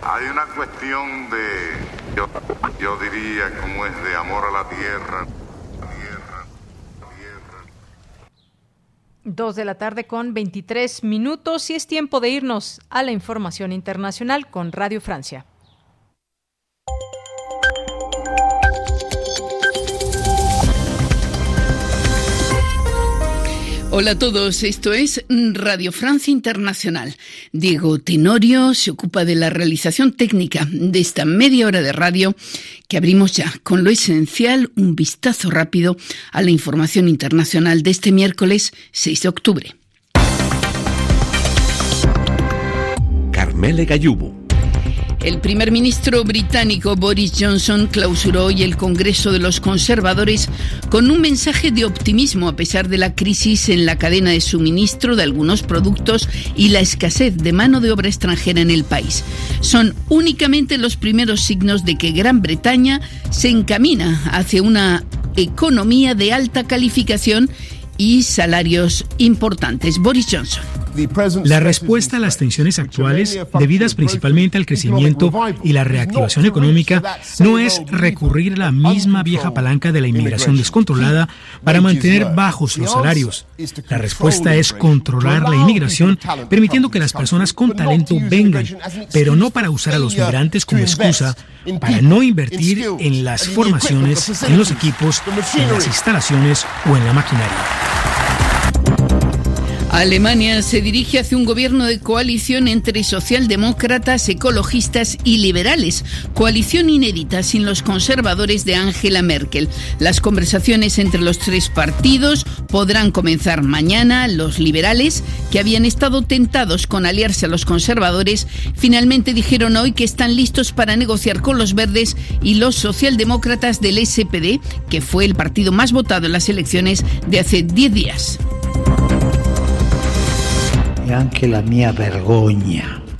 Hay una cuestión de, yo, yo diría, como es de amor a la tierra. Dos de la tarde con 23 minutos y es tiempo de irnos a la información internacional con Radio Francia. Hola a todos, esto es Radio Francia Internacional. Diego Tenorio se ocupa de la realización técnica de esta media hora de radio que abrimos ya con lo esencial, un vistazo rápido a la información internacional de este miércoles 6 de octubre. Carmele Gallubo. El primer ministro británico Boris Johnson clausuró hoy el Congreso de los Conservadores con un mensaje de optimismo a pesar de la crisis en la cadena de suministro de algunos productos y la escasez de mano de obra extranjera en el país. Son únicamente los primeros signos de que Gran Bretaña se encamina hacia una economía de alta calificación y salarios importantes. Boris Johnson. La respuesta a las tensiones actuales, debidas principalmente al crecimiento y la reactivación económica, no es recurrir a la misma vieja palanca de la inmigración descontrolada para mantener bajos los salarios. La respuesta es controlar la inmigración, permitiendo que las personas con talento vengan, pero no para usar a los migrantes como excusa para no invertir en las formaciones, en los equipos, en las instalaciones o en la maquinaria. Alemania se dirige hacia un gobierno de coalición entre socialdemócratas, ecologistas y liberales, coalición inédita sin los conservadores de Angela Merkel. Las conversaciones entre los tres partidos podrán comenzar mañana. Los liberales, que habían estado tentados con aliarse a los conservadores, finalmente dijeron hoy que están listos para negociar con los verdes y los socialdemócratas del SPD, que fue el partido más votado en las elecciones de hace 10 días. Anche la mia vergogna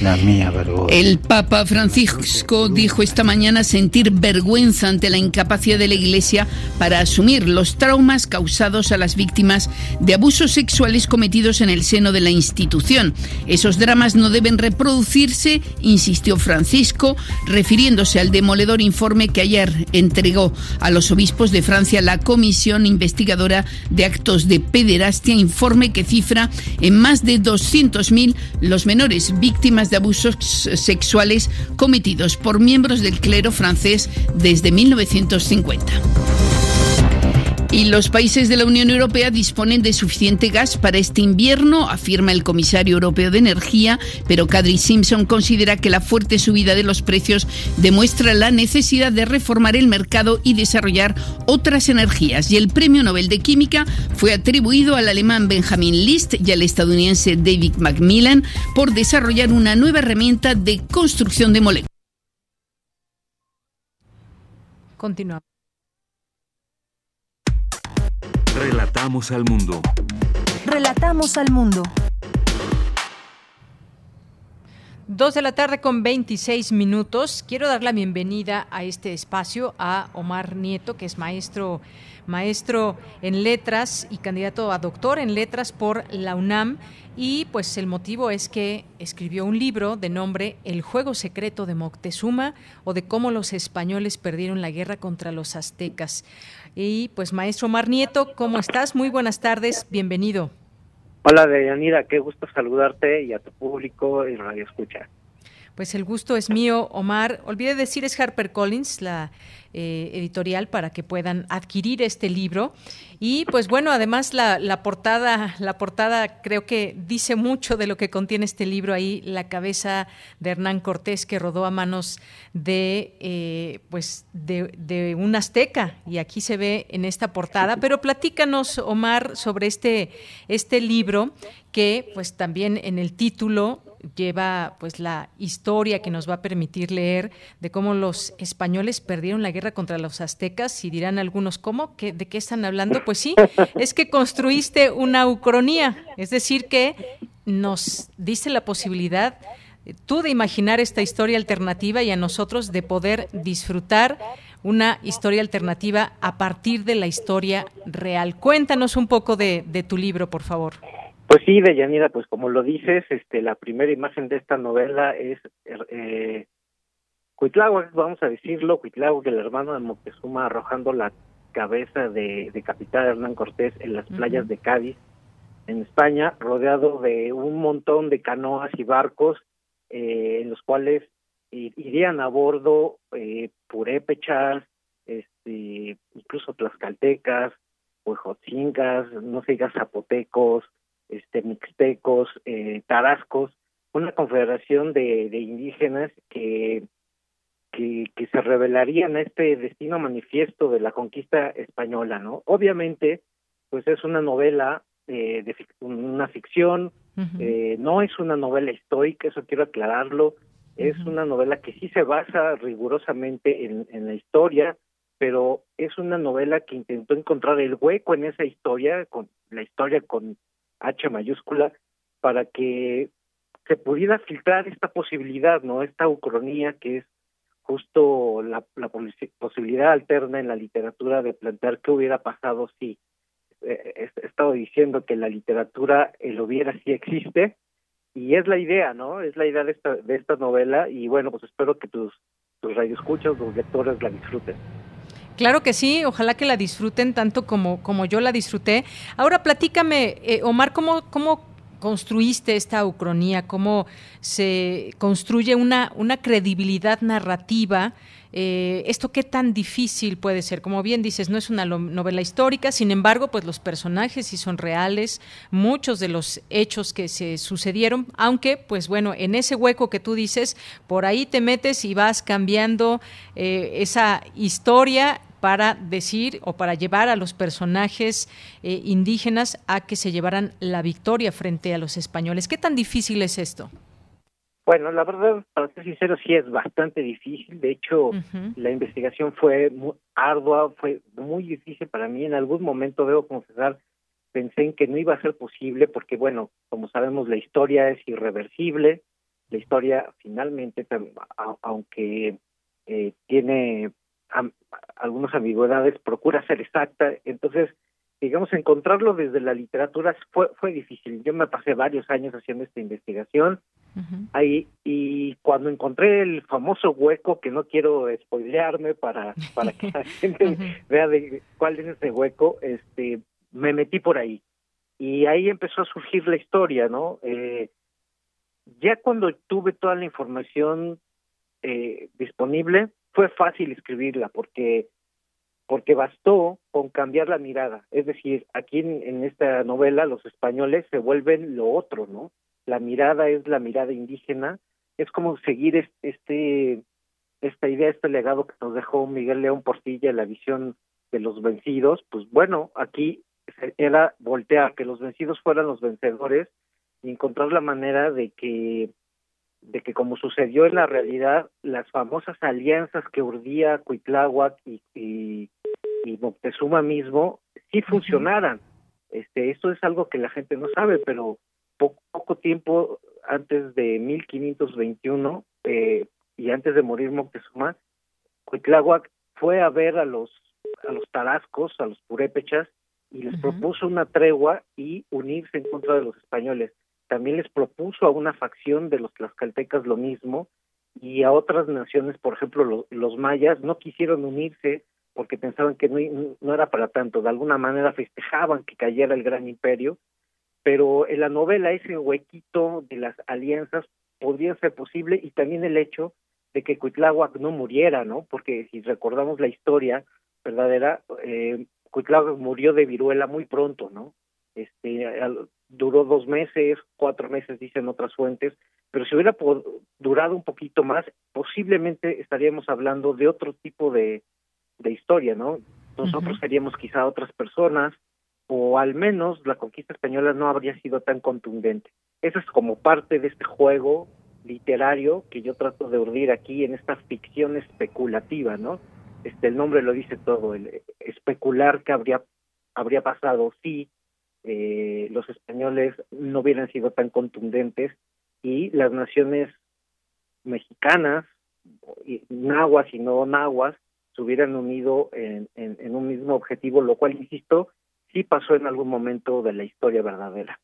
la. El Papa Francisco dijo esta mañana sentir vergüenza ante la incapacidad de la Iglesia para asumir los traumas causados a las víctimas de abusos sexuales cometidos en el seno de la institución. Esos dramas no deben reproducirse, insistió Francisco, refiriéndose al demoledor informe que ayer entregó a los obispos de Francia la Comisión Investigadora de Actos de Pederastia, informe que cifra en más de 200.000 los menores víctimas de abusos sexuales cometidos por miembros del clero francés desde 1950. Y los países de la Unión Europea disponen de suficiente gas para este invierno, afirma el comisario europeo de Energía, pero Kadri Simpson considera que la fuerte subida de los precios demuestra la necesidad de reformar el mercado y desarrollar otras energías. Y el premio Nobel de Química fue atribuido al alemán Benjamin List y al estadounidense David Macmillan por desarrollar una nueva herramienta de construcción de moléculas. Continuamos. Relatamos al mundo. Relatamos al mundo. Dos de la tarde con 26 minutos. Quiero dar la bienvenida a este espacio a Omar Nieto, que es maestro, maestro en letras y candidato a doctor en letras por la UNAM. Y pues el motivo es que escribió un libro de nombre El juego secreto de Moctezuma o de cómo los españoles perdieron la guerra contra los aztecas. Y pues maestro Omar Nieto, ¿cómo estás? Muy buenas tardes, bienvenido. Hola Deyanira, qué gusto saludarte y a tu público en Radio Escucha. Pues el gusto es mío, Omar. Olvide decir, es HarperCollins, la eh, editorial, para que puedan adquirir este libro. Y pues bueno, además la, la, portada, la portada creo que dice mucho de lo que contiene este libro ahí, la cabeza de Hernán Cortés que rodó a manos de eh, pues de, de un azteca. Y aquí se ve en esta portada. Pero platícanos, Omar, sobre este, este libro que pues también en el título lleva pues la historia que nos va a permitir leer de cómo los españoles perdieron la guerra contra los aztecas y dirán algunos cómo ¿Qué, de qué están hablando pues sí es que construiste una ucronía es decir que nos dice la posibilidad tú de imaginar esta historia alternativa y a nosotros de poder disfrutar una historia alternativa a partir de la historia real. Cuéntanos un poco de tu libro, por favor. Pues sí, Deyanira, pues como lo dices, este, la primera imagen de esta novela es eh, Cuitláhuac, vamos a decirlo, Cuitláhuac, el hermano de Moctezuma, arrojando la cabeza de, de capitán Hernán Cortés en las playas de Cádiz, en España, rodeado de un montón de canoas y barcos eh, en los cuales irían a bordo eh, purépechas, este, incluso tlaxcaltecas, huejotzincas, no diga zapotecos, este, mixtecos, eh, tarascos, una confederación de, de indígenas que, que, que, se revelarían a este destino manifiesto de la conquista española, ¿no? Obviamente, pues es una novela eh, de una ficción, eh, no es una novela histórica, eso quiero aclararlo, es una novela que sí se basa rigurosamente en, en la historia, pero es una novela que intentó encontrar el hueco en esa historia, con la historia con H mayúscula, para que se pudiera filtrar esta posibilidad, ¿no? Esta ucronía que es justo la, posibilidad alterna en la literatura de plantear qué hubiera pasado si eh, he estado diciendo que la literatura el hubiera sí existe y es la idea, ¿no? Es la idea de esta de esta novela y bueno, pues espero que tus tus radioescuchas, tus lectores la disfruten. Claro que sí, ojalá que la disfruten tanto como, como yo la disfruté. Ahora platícame, eh, Omar, ¿cómo, ¿cómo construiste esta ucronía? ¿Cómo se construye una, una credibilidad narrativa? Eh, ¿Esto qué tan difícil puede ser? Como bien dices, no es una novela histórica, sin embargo, pues los personajes sí son reales, muchos de los hechos que se sucedieron, aunque, pues bueno, en ese hueco que tú dices, por ahí te metes y vas cambiando eh, esa historia para decir o para llevar a los personajes eh, indígenas a que se llevaran la victoria frente a los españoles. ¿Qué tan difícil es esto? Bueno, la verdad, para ser sincero, sí es bastante difícil. De hecho, la investigación fue muy ardua, fue muy difícil para mí. En algún momento, debo confesar, pensé en que no iba a ser posible porque, bueno, como sabemos, la historia es irreversible. La historia, finalmente, aunque eh, tiene algunas ambigüedades, procura ser exacta. Entonces, digamos, encontrarlo desde la literatura fue, fue difícil. Yo me pasé varios años haciendo esta investigación. Ahí, y cuando encontré el famoso hueco, que no quiero spoilearme para, para que la gente vea de cuál es ese hueco, este, me metí por ahí. Y ahí empezó a surgir la historia, ¿no? Eh, ya cuando tuve toda la información eh, disponible, fue fácil escribirla porque porque bastó con cambiar la mirada. Es decir, aquí en, esta novela los españoles se vuelven lo otro, ¿no? La mirada es la mirada indígena, es como seguir este esta idea, este legado que nos dejó Miguel León Portilla, la visión de los vencidos, pues bueno, aquí era voltear, que los vencidos fueran los vencedores y encontrar la manera de que de que como sucedió en la realidad, las famosas alianzas que urdía Cuitláhuac y, y, Moctezuma mismo sí funcionaran. Este, esto es algo que la gente no sabe, pero poco, poco tiempo antes de 1521 eh, y antes de morir Moctezuma, Cuitláhuac fue a ver a los a los tarascos, a los purépechas y les propuso una tregua y unirse en contra de los españoles también les propuso a una facción de los tlaxcaltecas lo mismo y a otras naciones, por ejemplo los mayas, no quisieron unirse porque pensaban que no, no, era para tanto, de alguna manera festejaban que cayera el gran imperio, pero en la novela ese huequito de las alianzas podría ser posible y también el hecho de que Cuitláhuac no muriera, ¿no? Porque si recordamos la historia verdadera, eh, Cuitláhuac murió de viruela muy pronto, ¿no? Este, duró dos meses, cuatro meses, dicen otras fuentes, pero si hubiera durado un poquito más, posiblemente estaríamos hablando de otro tipo de, de historia, ¿no? Nosotros seríamos quizá otras personas, o al menos la conquista española no habría sido tan contundente. Eso es como parte de este juego literario que yo trato de urdir aquí en esta ficción especulativa, ¿no? Este el nombre lo dice todo, el especular que habría habría pasado si eh, los españoles no hubieran sido tan contundentes y las naciones mexicanas, nahuas y no nahuas, se hubieran unido en, en un mismo objetivo, lo cual, insisto, sí pasó en algún momento de la historia verdadera.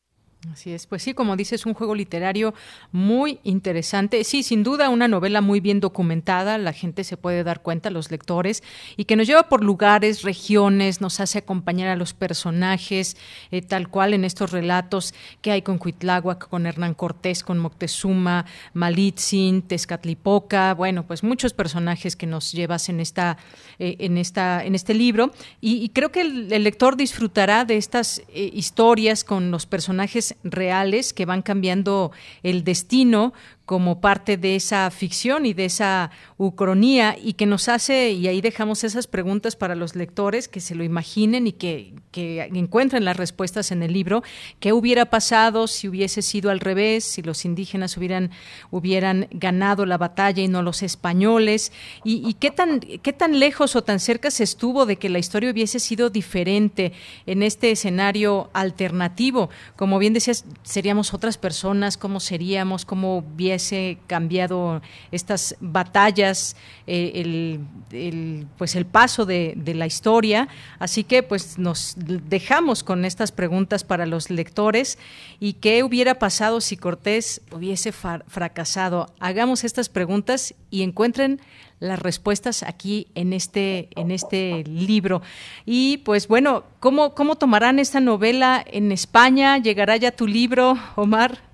Así es, pues sí, como dices, un juego literario muy interesante. Sí, sin duda, una novela muy bien documentada, la gente se puede dar cuenta, los lectores, y que nos lleva por lugares, regiones, nos hace acompañar a los personajes, eh, tal cual en estos relatos que hay con Cuitláhuac, con Hernán Cortés, con Moctezuma, Malitzin, Tezcatlipoca, bueno, pues muchos personajes que nos llevas en esta, eh, en esta, en este libro, y, creo que el, lector disfrutará de estas eh, historias con los personajes reales que van cambiando el destino como parte de esa ficción y de esa ucronía y que nos hace, y ahí dejamos esas preguntas para los lectores que se lo imaginen y que, encuentren las respuestas en el libro, qué hubiera pasado si hubiese sido al revés, si los indígenas hubieran, hubieran ganado la batalla y no los españoles, y, qué, tan, qué tan lejos o tan cerca se estuvo de que la historia hubiese sido diferente en este escenario alternativo. Como bien decías, seríamos otras personas, cómo seríamos, cómo hubiese cambiado estas batallas, eh, el, pues el paso de, la historia. Así que pues nos dejamos con estas preguntas para los lectores y qué hubiera pasado si Cortés hubiese fracasado. Hagamos estas preguntas y encuentren las respuestas aquí en este, en este libro. Y pues bueno, ¿cómo, ¿cómo tomarán esta novela en España? ¿Llegará ya tu libro, Omar?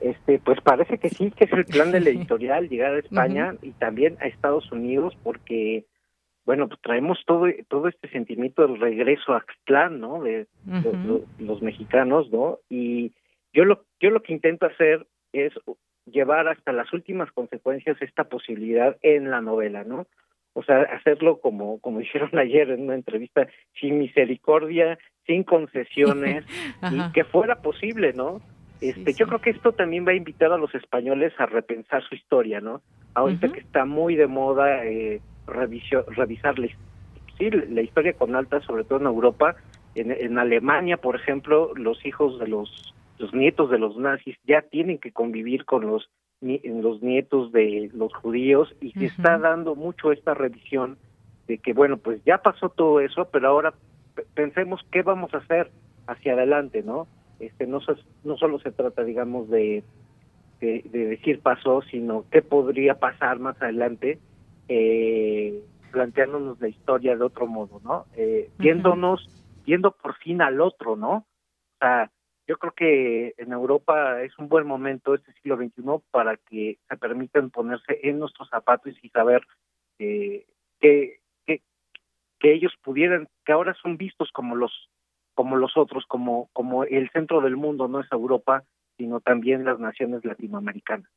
Este, pues parece que sí, que es el plan de la editorial llegar a España y también a Estados Unidos, porque, bueno, pues traemos todo todo este sentimiento del regreso a Axtlán, ¿no? De, los mexicanos, ¿no? Y yo lo yo lo que intento hacer es llevar hasta las últimas consecuencias esta posibilidad en la novela, ¿no? O sea, hacerlo como como dijeron ayer en una entrevista, sin misericordia, sin concesiones y que fuera posible, ¿no? Este, Yo creo que esto también va a invitar a los españoles a repensar su historia, ¿no? Ahorita que está muy de moda eh, revisar la, sí, la historia con alta, sobre todo en Europa. En, en Alemania, por ejemplo, los hijos de los, los nietos de los nazis ya tienen que convivir con los, los nietos de los judíos y se está dando mucho esta revisión de que, bueno, pues ya pasó todo eso, pero ahora pensemos qué vamos a hacer hacia adelante, ¿no? Este no, no solo se trata, digamos, de, de, decir pasó, sino qué podría pasar más adelante, eh, planteándonos la historia de otro modo, ¿no? Eh, viéndonos, viendo por fin al otro, ¿no? O sea, yo creo que en Europa es un buen momento este siglo XXI para que se permitan ponerse en nuestros zapatos y saber eh, que, que, que ellos pudieran, que ahora son vistos como los como los otros, como, como el centro del mundo no es Europa, sino también las naciones latinoamericanas.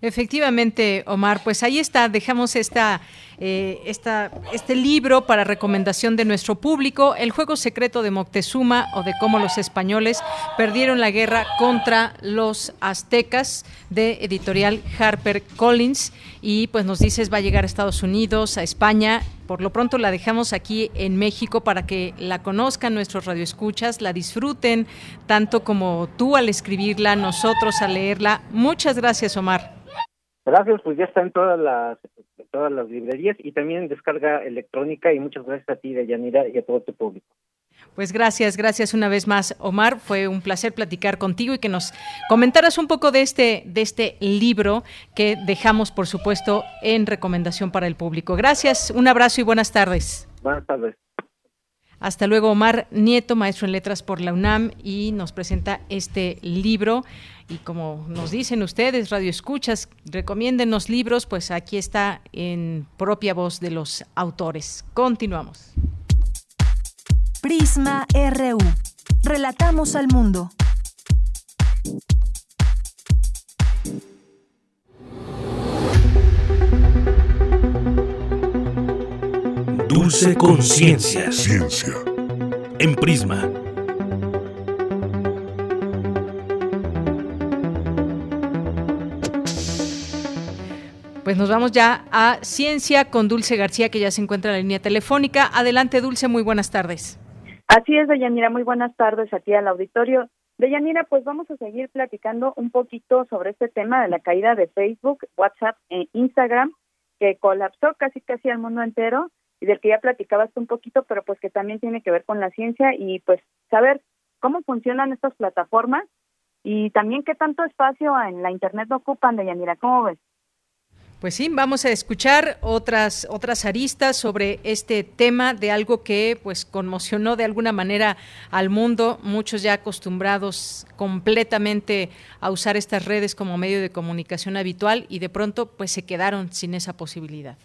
Efectivamente, Omar, pues ahí está, dejamos esta, eh, esta, este libro para recomendación de nuestro público, El juego secreto de Moctezuma o de cómo los españoles perdieron la guerra contra los aztecas de editorial Harper Collins y pues nos dices va a llegar a Estados Unidos, a España por lo pronto la dejamos aquí en México para que la conozcan nuestros radioescuchas, la disfruten tanto como tú al escribirla, nosotros al leerla. Muchas gracias, Omar. Gracias, pues ya está en todas las todas las librerías y también en descarga electrónica y muchas gracias a ti, Deyanira, y a todo tu público. Pues gracias, gracias una vez más, Omar. Fue un placer platicar contigo y que nos comentaras un poco de este, de este libro que dejamos, por supuesto, en recomendación para el público. Gracias, un abrazo y buenas tardes. Buenas tardes. Hasta luego, Omar Nieto, maestro en letras por la UNAM, y nos presenta este libro. Y como nos dicen ustedes, Radio Escuchas, recomiéndenos libros, pues aquí está en propia voz de los autores. Continuamos. Prisma RU. Relatamos al mundo. Dulce Conciencia. Ciencia. En Prisma. Pues nos vamos ya a Ciencia con Dulce García, que ya se encuentra en la línea telefónica. Adelante, Dulce, muy buenas tardes. Así es, Deyanira, muy buenas tardes aquí al auditorio. Deyanira, pues vamos a seguir platicando un poquito sobre este tema de la caída de Facebook, WhatsApp e Instagram, que colapsó casi casi al mundo entero y del que ya platicabas un poquito, pero pues que también tiene que ver con la ciencia y pues saber cómo funcionan estas plataformas y también qué tanto espacio en la Internet ocupan, Deyanira, ¿cómo ves? Pues sí, vamos a escuchar otras otras aristas sobre este tema de algo que pues conmocionó de alguna manera al mundo, muchos ya acostumbrados completamente a usar estas redes como medio de comunicación habitual y de pronto pues se quedaron sin esa posibilidad.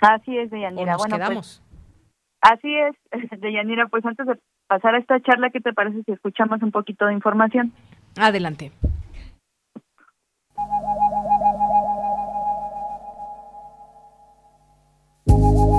Así es, Deyanira. bueno, pues, quedamos. así es, Deyanira, pues antes de pasar a esta charla, ¿qué te parece si escuchamos un poquito de información? Adelante.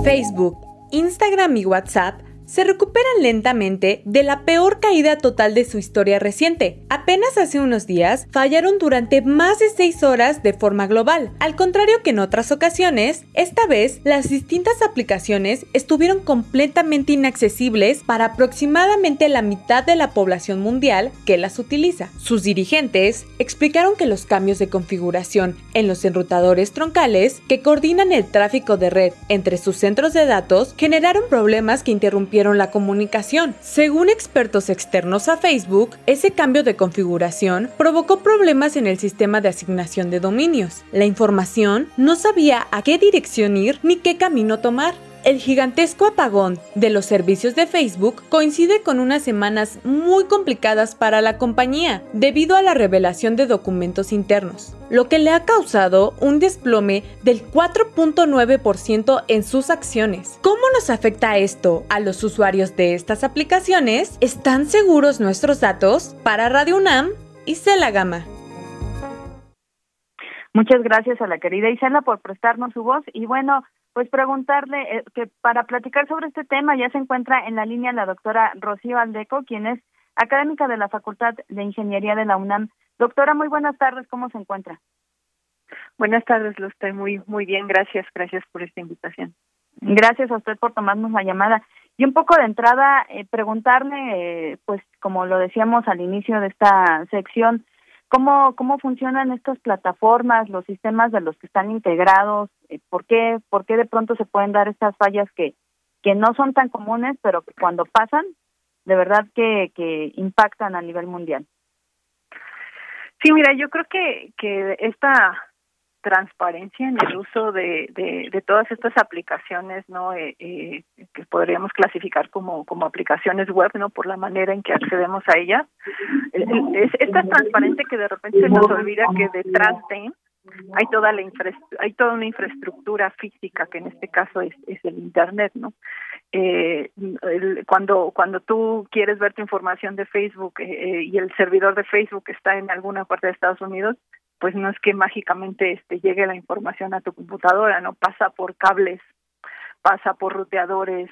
Facebook, Instagram y WhatsApp se recuperan lentamente de la peor caída total de su historia reciente. Apenas hace unos días fallaron durante más de 6 horas de forma global. Al contrario que en otras ocasiones, esta vez las distintas aplicaciones estuvieron completamente inaccesibles para aproximadamente la mitad de la población mundial que las utiliza. Sus dirigentes explicaron que los cambios de configuración en los enrutadores troncales que coordinan el tráfico de red entre sus centros de datos generaron problemas que interrumpieron la comunicación. Según expertos externos a Facebook, ese cambio de configuración provocó problemas en el sistema de asignación de dominios. La información no sabía a qué dirección ir ni qué camino tomar. El gigantesco apagón de los servicios de Facebook coincide con unas semanas muy complicadas para la compañía debido a la revelación de documentos internos, lo que le ha causado un desplome del 4.9% en sus acciones. ¿Cómo nos afecta esto a los usuarios de estas aplicaciones? ¿Están seguros nuestros datos? Para Radio UNAM, Isela Gama. Muchas gracias a la querida Isela por prestarnos su voz y bueno, pues preguntarle eh, que para platicar sobre este tema ya se encuentra en la línea la doctora Rocío Aldeco, quien es académica de la Facultad de Ingeniería de la UNAM. Doctora, muy buenas tardes, ¿cómo se encuentra? Buenas tardes, lo estoy muy muy bien, gracias, gracias por esta invitación. Gracias a usted por tomarnos la llamada. Y un poco de entrada, eh, preguntarle, eh, pues como lo decíamos al inicio de esta sección, ¿Cómo, ¿Cómo funcionan estas plataformas, los sistemas de los que están integrados? Eh, ¿Por qué, por qué de pronto se pueden dar estas fallas que, que no son tan comunes, pero que cuando pasan, de verdad que, que impactan a nivel mundial? Sí, mira, yo creo que, que esta transparencia en el uso de, de, todas estas aplicaciones no eh, eh, que podríamos clasificar como como aplicaciones web no por la manera en que accedemos a ellas. Es, tan transparente que de repente se nos olvida que detrás de hay toda la hay toda una infraestructura física que en este caso es, es el internet no eh, cuando cuando tú quieres ver tu información de Facebook eh, y el servidor de Facebook está en alguna parte de Estados Unidos pues no es que mágicamente este llegue la información a tu computadora, no pasa por cables, pasa por ruteadores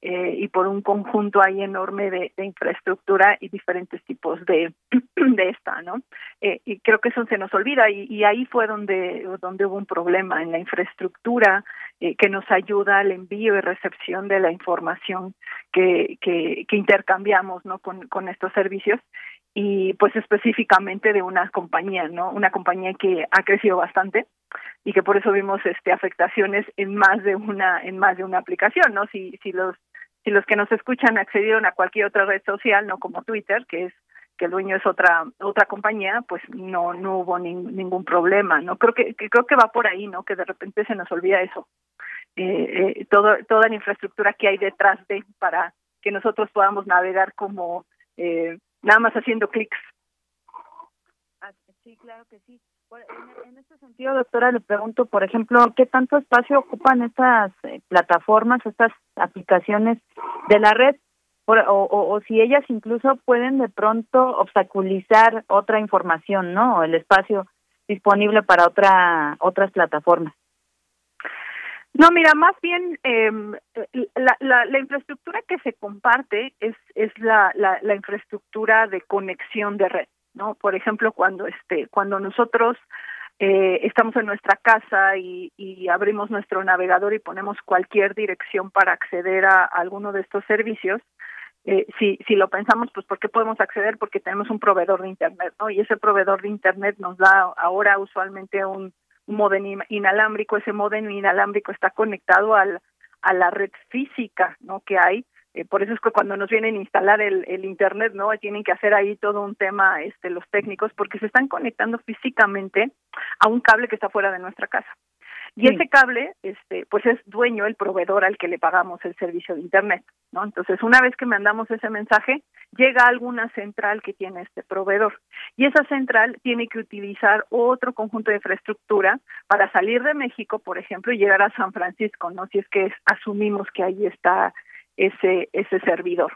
eh, y por un conjunto ahí enorme de, infraestructura y diferentes tipos de, de esta, ¿no? Eh, y creo que eso se nos olvida y, y, ahí fue donde donde hubo un problema en la infraestructura eh, que nos ayuda al envío y recepción de la información que, que, que intercambiamos, ¿no? Con, con estos servicios y pues específicamente de una compañía, ¿no? Una compañía que ha crecido bastante y que por eso vimos este afectaciones en más de una en más de una aplicación, ¿no? Si si los si los que nos escuchan accedieron a cualquier otra red social, no como Twitter, que es que el dueño es otra otra compañía, pues no no hubo ningún problema, ¿no? Creo que, creo que va por ahí, ¿no? Que de repente se nos olvida eso. Eh, eh, todo toda la infraestructura que hay detrás de para que nosotros podamos navegar como eh, nada más haciendo clics. Ah, sí, claro que sí. En, este sentido, doctora, le pregunto, por ejemplo, ¿qué tanto espacio ocupan estas eh, plataformas, estas aplicaciones de la red? o, o, si ellas incluso pueden de pronto obstaculizar otra información, ¿no? El espacio disponible para otra otras plataformas. No, mira, más bien eh, la, la, la, infraestructura que se comparte es es la, la, la infraestructura de conexión de red, ¿no? Por ejemplo, cuando este cuando nosotros eh, estamos en nuestra casa y, y, abrimos nuestro navegador y ponemos cualquier dirección para acceder a alguno de estos servicios, eh, si, si lo pensamos, pues ¿por qué podemos acceder? Porque tenemos un proveedor de Internet, ¿no? Y ese proveedor de Internet nos da ahora usualmente un, modem inalámbrico, ese modem inalámbrico está conectado al, a la red física, ¿no? Que hay, eh, por eso es que cuando nos vienen a instalar el, el internet no tienen que hacer ahí todo un tema este los técnicos porque se están conectando físicamente a un cable que está fuera de nuestra casa y ese cable, este, pues es dueño el proveedor al que le pagamos el servicio de internet, ¿no? Entonces, una vez que mandamos ese mensaje, llega a alguna central que tiene este proveedor y esa central tiene que utilizar otro conjunto de infraestructura para salir de México, por ejemplo, y llegar a San Francisco, ¿no? Si es que asumimos que ahí está ese ese servidor.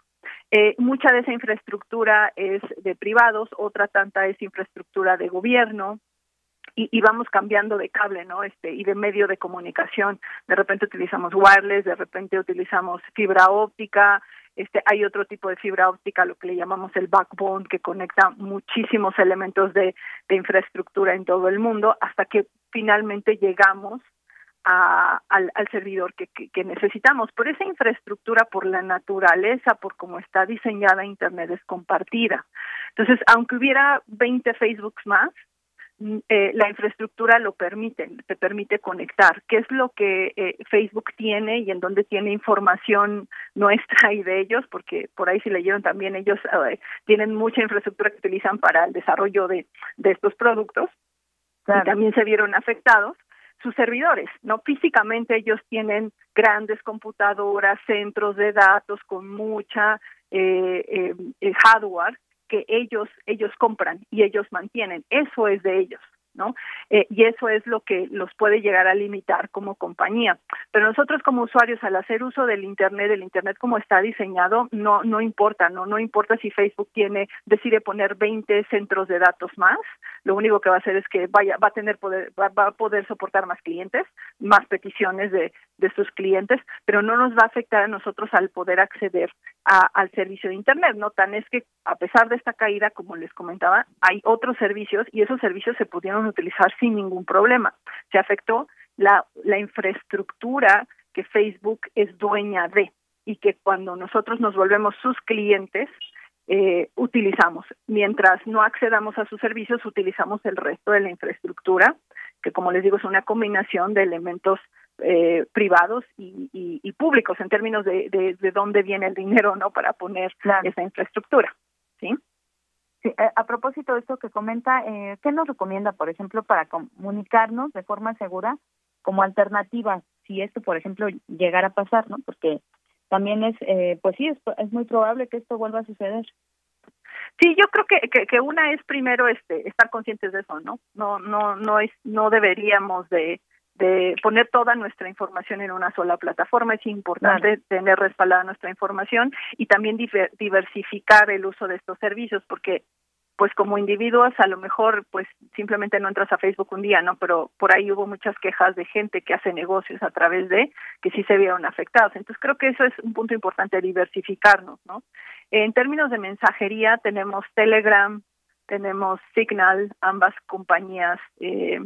Eh, mucha de esa infraestructura es de privados, otra tanta es infraestructura de gobierno, y, y, vamos cambiando de cable, ¿no? Este y de medio de comunicación. De repente utilizamos wireless, de repente utilizamos fibra óptica. Este hay otro tipo de fibra óptica, lo que le llamamos el backbone, que conecta muchísimos elementos de, infraestructura en todo el mundo, hasta que finalmente llegamos al, servidor que, que, que, necesitamos. Por esa infraestructura, por la naturaleza, por cómo está diseñada Internet, es compartida. Entonces, aunque hubiera 20 Facebooks más, eh, la infraestructura lo permite, te permite conectar, qué es lo que eh, Facebook tiene y en dónde tiene información nuestra y de ellos, porque por ahí si leyeron también ellos eh, tienen mucha infraestructura que utilizan para el desarrollo de, de estos productos y también se vieron afectados sus servidores, ¿no? Físicamente ellos tienen grandes computadoras, centros de datos con mucha eh, eh, hardware que ellos ellos compran y ellos mantienen eso es de ellos ¿no? Eh, y eso es lo que los puede llegar a limitar como compañía. Pero nosotros como usuarios al hacer uso del internet, el internet como está diseñado, no no importa, no no importa si Facebook tiene decide poner 20 centros de datos más, lo único que va a hacer es que vaya va a tener poder va, va a poder soportar más clientes, más peticiones de de sus clientes, pero no nos va a afectar a nosotros al poder acceder a, al servicio de internet, no tan es que a pesar de esta caída, como les comentaba, hay otros servicios y esos servicios se pudieron utilizar sin ningún problema. Se afectó la, infraestructura que Facebook es dueña de y que cuando nosotros nos volvemos sus clientes, eh, utilizamos. Mientras no accedamos a sus servicios, utilizamos el resto de la infraestructura, que como les digo es una combinación de elementos eh, privados y, y, y, públicos en términos de, de, de, dónde viene el dinero no para poner esa infraestructura. ¿sí? Sí, eh, a propósito de esto que comenta, eh, ¿qué nos recomienda, por ejemplo, para comunicarnos de forma segura como alternativa si esto, por ejemplo, llegara a pasar, ¿no? Porque también es, eh, pues sí, es, es muy probable que esto vuelva a suceder. Sí, yo creo que, que, que una es primero este estar conscientes de eso, ¿no? No no no es no deberíamos de de poner toda nuestra información en una sola plataforma. Es importante tener respaldada nuestra información y también diversificar el uso de estos servicios porque pues como individuos a lo mejor pues simplemente no entras a Facebook un día, ¿no? Pero por ahí hubo muchas quejas de gente que hace negocios a través de que sí se vieron afectados. Entonces creo que eso es un punto importante diversificarnos, ¿no? En términos de mensajería tenemos Telegram, tenemos Signal, ambas compañías eh,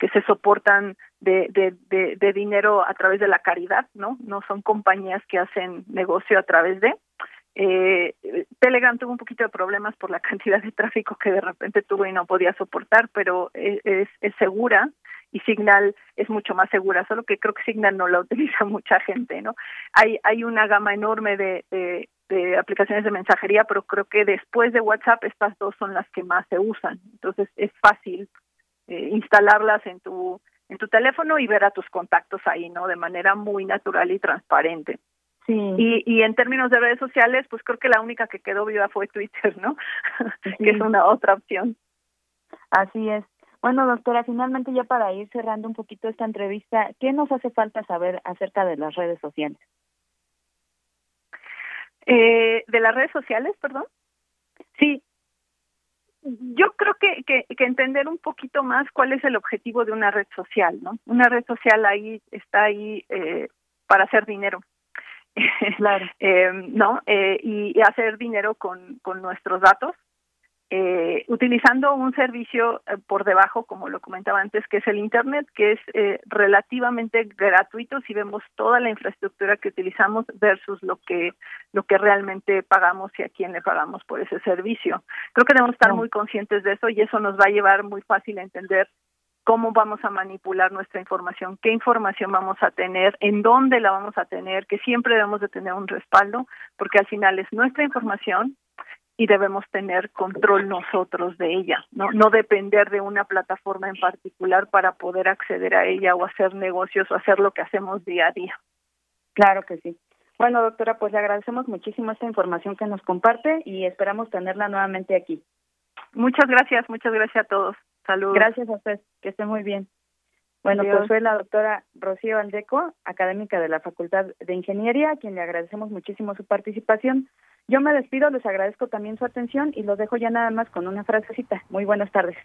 que se soportan de, de, de, de, dinero a través de la caridad, ¿no? No son compañías que hacen negocio a través de. Eh, Telegram tuvo un poquito de problemas por la cantidad de tráfico que de repente tuvo y no podía soportar, pero es, es, segura y Signal es mucho más segura, solo que creo que Signal no la utiliza mucha gente, ¿no? Hay, hay una gama enorme de aplicaciones de mensajería, pero creo que después de WhatsApp estas dos son las que más se usan, entonces es fácil eh, instalarlas en tu en tu teléfono y ver a tus contactos ahí, ¿no? De manera muy natural y transparente. Y, y en términos de redes sociales, pues creo que la única que quedó viva fue Twitter, ¿no? que es una otra opción. Así es. Bueno, doctora, finalmente ya para ir cerrando un poquito esta entrevista, ¿qué nos hace falta saber acerca de las redes sociales? Eh, ¿De las redes sociales, perdón? Sí. Yo creo que, que, que entender un poquito más cuál es el objetivo de una red social, ¿no? Una red social ahí está ahí eh, para hacer dinero. Claro. eh, ¿No? Eh, y, y hacer dinero con, con nuestros datos eh, utilizando un servicio eh, por debajo, como lo comentaba antes, que es el Internet, que es eh, relativamente gratuito si vemos toda la infraestructura que utilizamos versus lo que lo que realmente pagamos y a quién le pagamos por ese servicio. Creo que debemos estar muy conscientes de eso y eso nos va a llevar muy fácil a entender cómo vamos a manipular nuestra información, qué información vamos a tener, en dónde la vamos a tener, que siempre debemos de tener un respaldo, porque al final es nuestra información y debemos tener control nosotros de ella, no no depender de una plataforma en particular para poder acceder a ella o hacer negocios o hacer lo que hacemos día a día. Claro que sí. Bueno, doctora, pues le agradecemos muchísimo esta información que nos comparte y esperamos tenerla nuevamente aquí. Muchas gracias, muchas gracias a todos. Saludos. Gracias a usted, que esté muy bien. Bueno, Adiós. pues fue la doctora Rocío Aldeco, académica de la Facultad de Ingeniería, a quien le agradecemos muchísimo su participación. Yo me despido, les agradezco también su atención y los dejo ya nada más con una frasecita. Muy buenas tardes.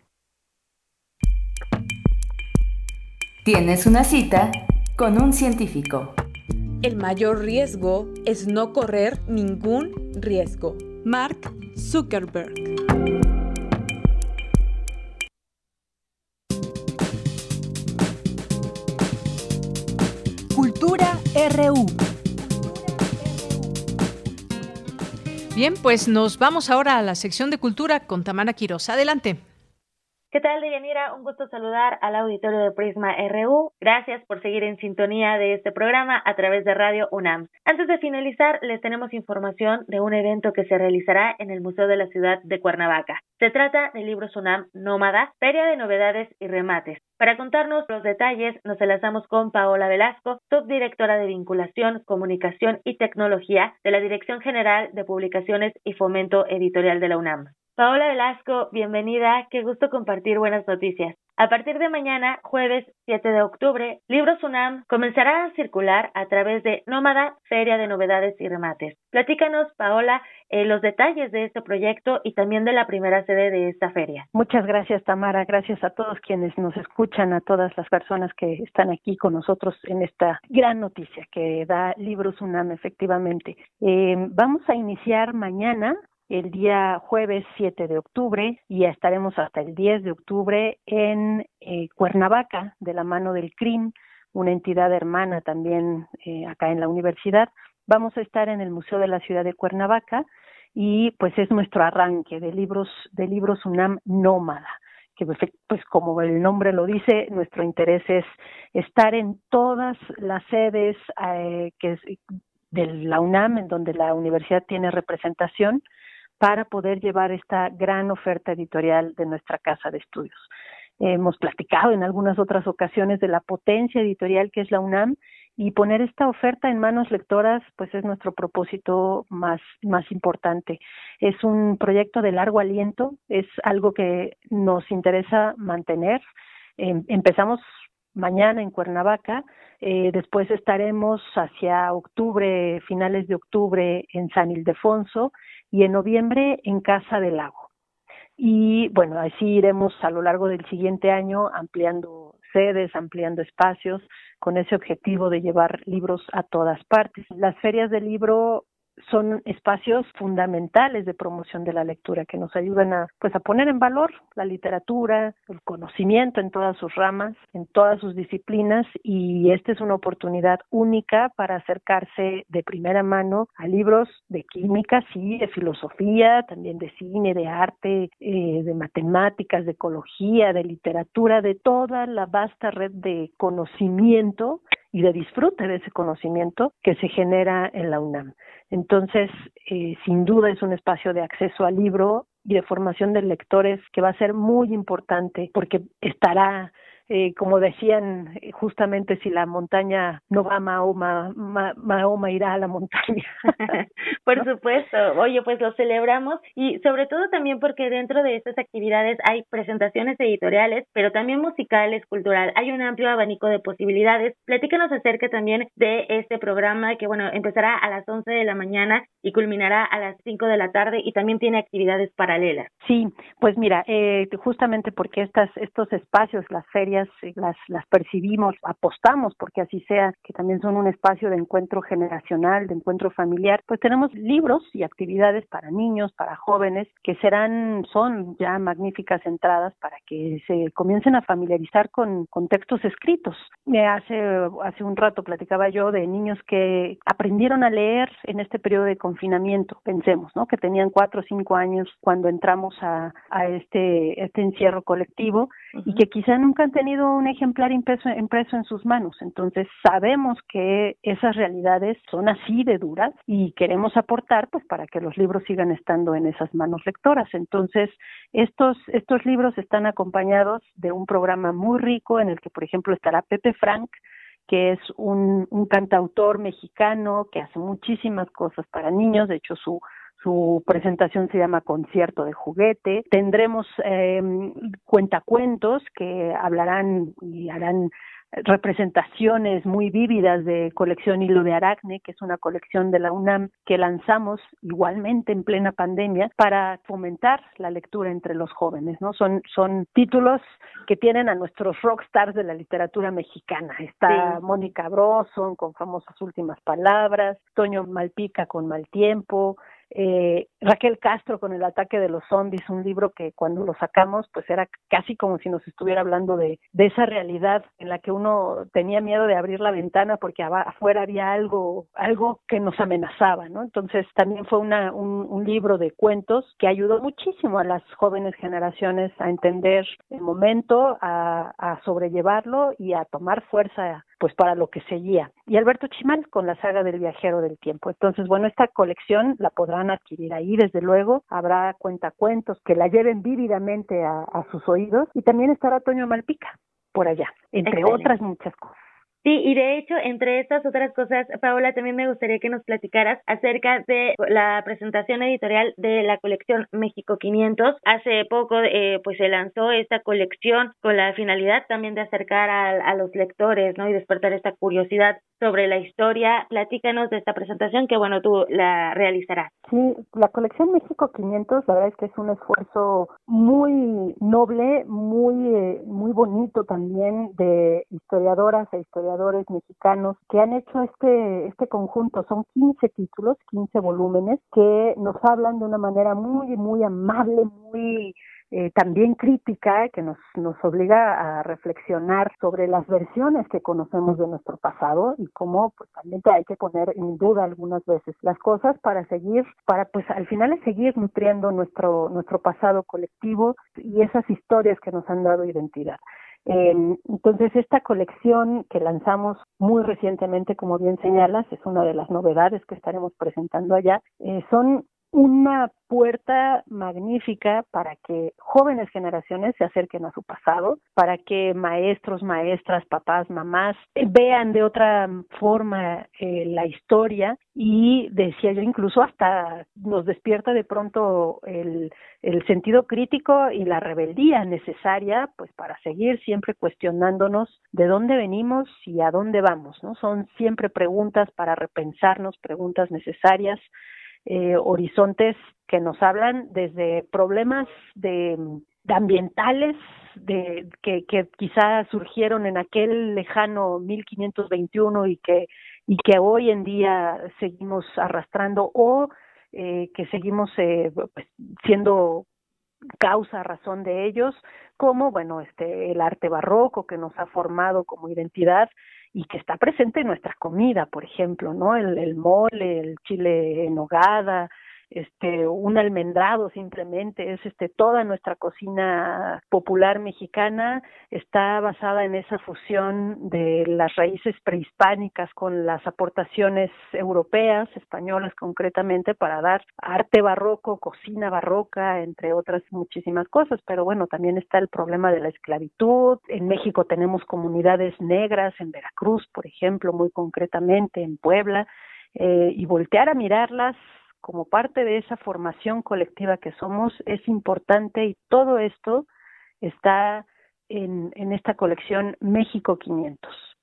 Tienes una cita con un científico. El mayor riesgo es no correr ningún riesgo. Mark Zuckerberg. Cultura RU. Bien, pues nos vamos ahora a la sección de cultura con Tamara Quiroz. Adelante. ¿Qué tal, Deyanira? Un gusto saludar al auditorio de Prisma RU. Gracias por seguir en sintonía de este programa a través de Radio UNAM. Antes de finalizar, les tenemos información de un evento que se realizará en el Museo de la Ciudad de Cuernavaca. Se trata del libro UNAM Nómada, Feria de Novedades y Remates. Para contarnos los detalles, nos enlazamos con Paola Velasco, subdirectora de Vinculación, Comunicación y Tecnología de la Dirección General de Publicaciones y Fomento Editorial de la UNAM. Paola Velasco, bienvenida, qué gusto compartir buenas noticias. A partir de mañana, jueves 7 de octubre, Libros UNAM comenzará a circular a través de Nómada, Feria de Novedades y Remates. Platícanos, Paola, eh, los detalles de este proyecto y también de la primera sede de esta feria. Muchas gracias, Tamara. Gracias a todos quienes nos escuchan, a todas las personas que están aquí con nosotros en esta gran noticia que da Libros UNAM, efectivamente. Eh, vamos a iniciar mañana el día jueves 7 de octubre y estaremos hasta el 10 de octubre en eh, Cuernavaca, de la mano del CRIM, una entidad hermana también eh, acá en la universidad. Vamos a estar en el Museo de la Ciudad de Cuernavaca y pues es nuestro arranque de libros de libros UNAM Nómada que pues como el nombre lo dice, nuestro interés es estar en todas las sedes eh, de la UNAM, en donde la universidad tiene representación, para poder llevar esta gran oferta editorial de nuestra casa de estudios. Hemos platicado en algunas otras ocasiones de la potencia editorial que es la UNAM y poner esta oferta en manos lectoras pues es nuestro propósito más más importante. Es un proyecto de largo aliento, es algo que nos interesa mantener. Eh, empezamos mañana en Cuernavaca, eh, después estaremos hacia octubre, finales de octubre en San Ildefonso y en noviembre en Casa del Lago. Y bueno, así iremos a lo largo del siguiente año ampliando sedes, ampliando espacios, con ese objetivo de llevar libros a todas partes. Las ferias del libro son espacios fundamentales de promoción de la lectura que nos ayudan a pues a poner en valor la literatura, el conocimiento en todas sus ramas, en todas sus disciplinas y esta es una oportunidad única para acercarse de primera mano a libros de química, sí, de filosofía, también de cine, de arte, eh, de matemáticas, de ecología, de literatura, de toda la vasta red de conocimiento y de disfrute de ese conocimiento que se genera en la UNAM. Entonces, eh, sin duda es un espacio de acceso al libro y de formación de lectores que va a ser muy importante porque estará eh, como decían justamente si la montaña no va Mahoma, Mahoma irá a la montaña. Por supuesto, oye, pues lo celebramos y sobre todo también porque dentro de estas actividades hay presentaciones editoriales, pero también musicales, cultural, hay un amplio abanico de posibilidades. Platícanos acerca también de este programa que, bueno, empezará a las 11 de la mañana y culminará a las 5 de la tarde y también tiene actividades paralelas. Sí, pues mira, eh, justamente porque estas, estos espacios, las ferias, eh, las, las percibimos, apostamos porque así sea, que también son un espacio de encuentro generacional, de encuentro familiar, pues tenemos libros y actividades para niños, para jóvenes, que serán, son ya magníficas entradas para que se comiencen a familiarizar con, con textos escritos. Hace, hace un rato platicaba yo de niños que aprendieron a leer en este periodo de confinamiento, pensemos, ¿no? Que tenían cuatro o cinco años cuando entramos a, a este, este encierro colectivo y que quizá nunca han tenido un ejemplar impreso, impreso en sus manos. Entonces sabemos que esas realidades son así de duras y queremos aportar pues para que los libros sigan estando en esas manos lectoras. Entonces estos, estos libros están acompañados de un programa muy rico en el que por ejemplo estará Pepe Frank, que es un, un cantautor mexicano que hace muchísimas cosas para niños, de hecho su su presentación se llama Concierto de Juguete. Tendremos eh, cuentacuentos que hablarán y harán representaciones muy vívidas de colección Hilo de Aracne, que es una colección de la UNAM que lanzamos igualmente en plena pandemia para fomentar la lectura entre los jóvenes, ¿no? Son, son títulos que tienen a nuestros rockstars de la literatura mexicana. Está Mónica Broson con famosas últimas palabras, Toño Malpica con Mal Tiempo, eh, Raquel Castro con el ataque de los zombies, un libro que cuando lo sacamos pues era casi como si nos estuviera hablando de, de esa realidad en la que uno tenía miedo de abrir la ventana porque afuera había algo, algo que nos amenazaba, ¿no? Entonces también fue una, un, libro de cuentos que ayudó muchísimo a las jóvenes generaciones a entender el momento, a, a sobrellevarlo y a tomar fuerza pues para lo que seguía. Y Alberto Chimal con la saga del viajero del tiempo. Entonces, bueno, esta colección la podrán adquirir ahí, desde luego. Habrá cuentacuentos que la lleven vívidamente a, sus oídos. Y también estará Toño Malpica por allá, entre otras muchas cosas. Sí, y de hecho, entre estas otras cosas, Paola, también me gustaría que nos platicaras acerca de la presentación editorial de la colección México 500. Hace poco, eh, pues se lanzó esta colección con la finalidad también de acercar a, los lectores, ¿no? Y despertar esta curiosidad sobre la historia. Platícanos de esta presentación que, bueno, tú la realizarás. Sí, la colección México 500, la verdad es que es un esfuerzo muy noble, muy, eh, muy bonito también de historiadoras e historiadores mexicanos que han hecho este, este conjunto. Son 15 títulos, 15 volúmenes que nos hablan de una manera muy, muy amable, muy eh, también crítica que nos, nos obliga a reflexionar sobre las versiones que conocemos de nuestro pasado y cómo pues también hay que poner en duda algunas veces las cosas para seguir, para pues al final es seguir nutriendo nuestro, nuestro pasado colectivo y esas historias que nos han dado identidad. Eh, entonces, esta colección que lanzamos muy recientemente, como bien señalas, es una de las novedades que estaremos presentando allá. Eh, son una puerta magnífica para que jóvenes generaciones se acerquen a su pasado, para que maestros, maestras, papás, mamás vean de otra forma eh, la historia y decía yo incluso hasta nos despierta de pronto el, el sentido crítico y la rebeldía necesaria pues para seguir siempre cuestionándonos de dónde venimos y a dónde vamos, ¿no? Son siempre preguntas para repensarnos, preguntas necesarias eh, horizontes que nos hablan desde problemas de, ambientales de que, que quizá surgieron en aquel lejano 1521 y que y que hoy en día seguimos arrastrando o eh, que seguimos eh, pues, siendo causa razón de ellos como bueno este el arte barroco que nos ha formado como identidad y que está presente en nuestra comida, por ejemplo, ¿no? El, el mole, el chile en hogada, este un almendrado simplemente, es este toda nuestra cocina popular mexicana está basada en esa fusión de las raíces prehispánicas con las aportaciones europeas, españolas concretamente para dar arte barroco, cocina barroca, entre otras muchísimas cosas, pero bueno, también está el problema de la esclavitud. En México tenemos comunidades negras en Veracruz, por ejemplo, muy concretamente en Puebla eh, y voltear a mirarlas como parte de esa formación colectiva que somos es importante y todo esto está en, en esta colección México 500.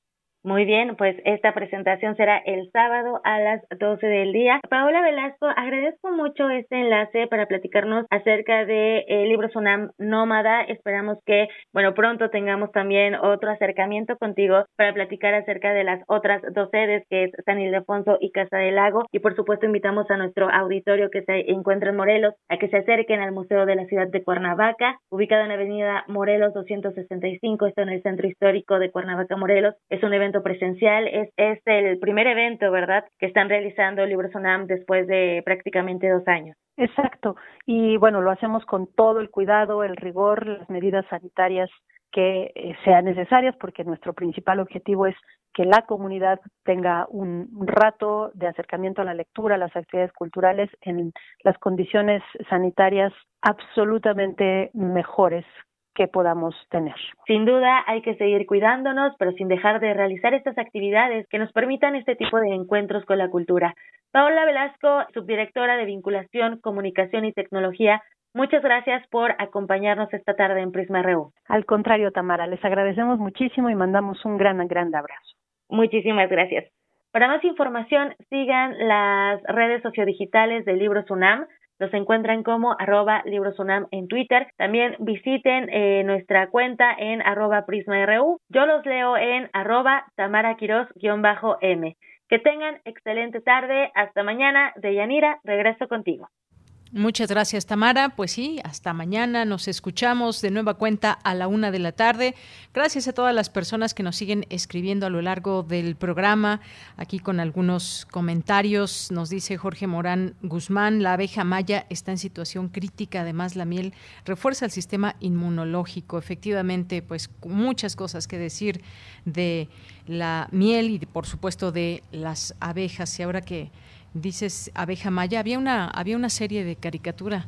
Muy bien, pues esta presentación será el sábado a las 12 del día. Paola Velasco, agradezco mucho este enlace para platicarnos acerca de el libro Sunam Nómada. Esperamos que, bueno, pronto tengamos también otro acercamiento contigo para platicar acerca de las otras dos sedes, que es San Ildefonso y Casa del Lago. Y por supuesto invitamos a nuestro auditorio que se encuentra en Morelos a que se acerquen al Museo de la Ciudad de Cuernavaca, ubicado en Avenida Morelos 265, está en el Centro Histórico de Cuernavaca, Morelos. Es un evento presencial. Es, es el primer evento, ¿verdad?, que están realizando Libro Sonam después de prácticamente dos años. Exacto. Y bueno, lo hacemos con todo el cuidado, el rigor, las medidas sanitarias que eh, sean necesarias, porque nuestro principal objetivo es que la comunidad tenga un, rato de acercamiento a la lectura, a las actividades culturales en las condiciones sanitarias absolutamente mejores que podamos tener. Sin duda hay que seguir cuidándonos, pero sin dejar de realizar estas actividades que nos permitan este tipo de encuentros con la cultura. Paola Velasco, subdirectora de Vinculación, Comunicación y Tecnología, muchas gracias por acompañarnos esta tarde en Prisma RU. Al contrario, Tamara, les agradecemos muchísimo y mandamos un gran, gran abrazo. Muchísimas gracias. Para más información, sigan las redes sociodigitales de Libros UNAM. Los encuentran como arroba librosunam en Twitter. También visiten eh, nuestra cuenta en arroba prisma.ru. Yo los leo en arroba tamaraquiros-m. Que tengan excelente tarde. Hasta mañana. Deyanira, regreso contigo. Muchas gracias, Tamara. Pues sí, hasta mañana. Nos escuchamos de nueva cuenta a la una de la tarde. Gracias a todas las personas que nos siguen escribiendo a lo largo del programa. Aquí con algunos comentarios. Nos dice Jorge Morán Guzmán, la abeja maya está en situación crítica. Además, la miel refuerza el sistema inmunológico. Efectivamente, pues muchas cosas que decir de la miel y, por supuesto, de las abejas. Y ahora que dices abeja maya, había una, había una serie de caricatura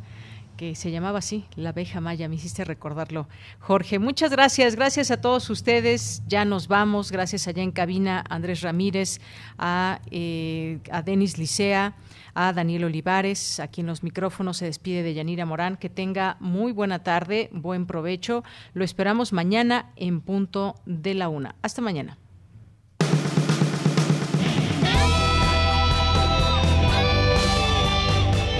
que se llamaba así, La abeja maya, me hiciste recordarlo. Jorge, muchas gracias, gracias a todos ustedes, ya nos vamos, gracias allá en cabina Andrés Ramírez, a, eh, a Denis Licea, a Daniel Olivares, aquí en los micrófonos se despide de Yanira Morán, que tenga muy buena tarde, buen provecho, lo esperamos mañana en punto de la una. Hasta mañana.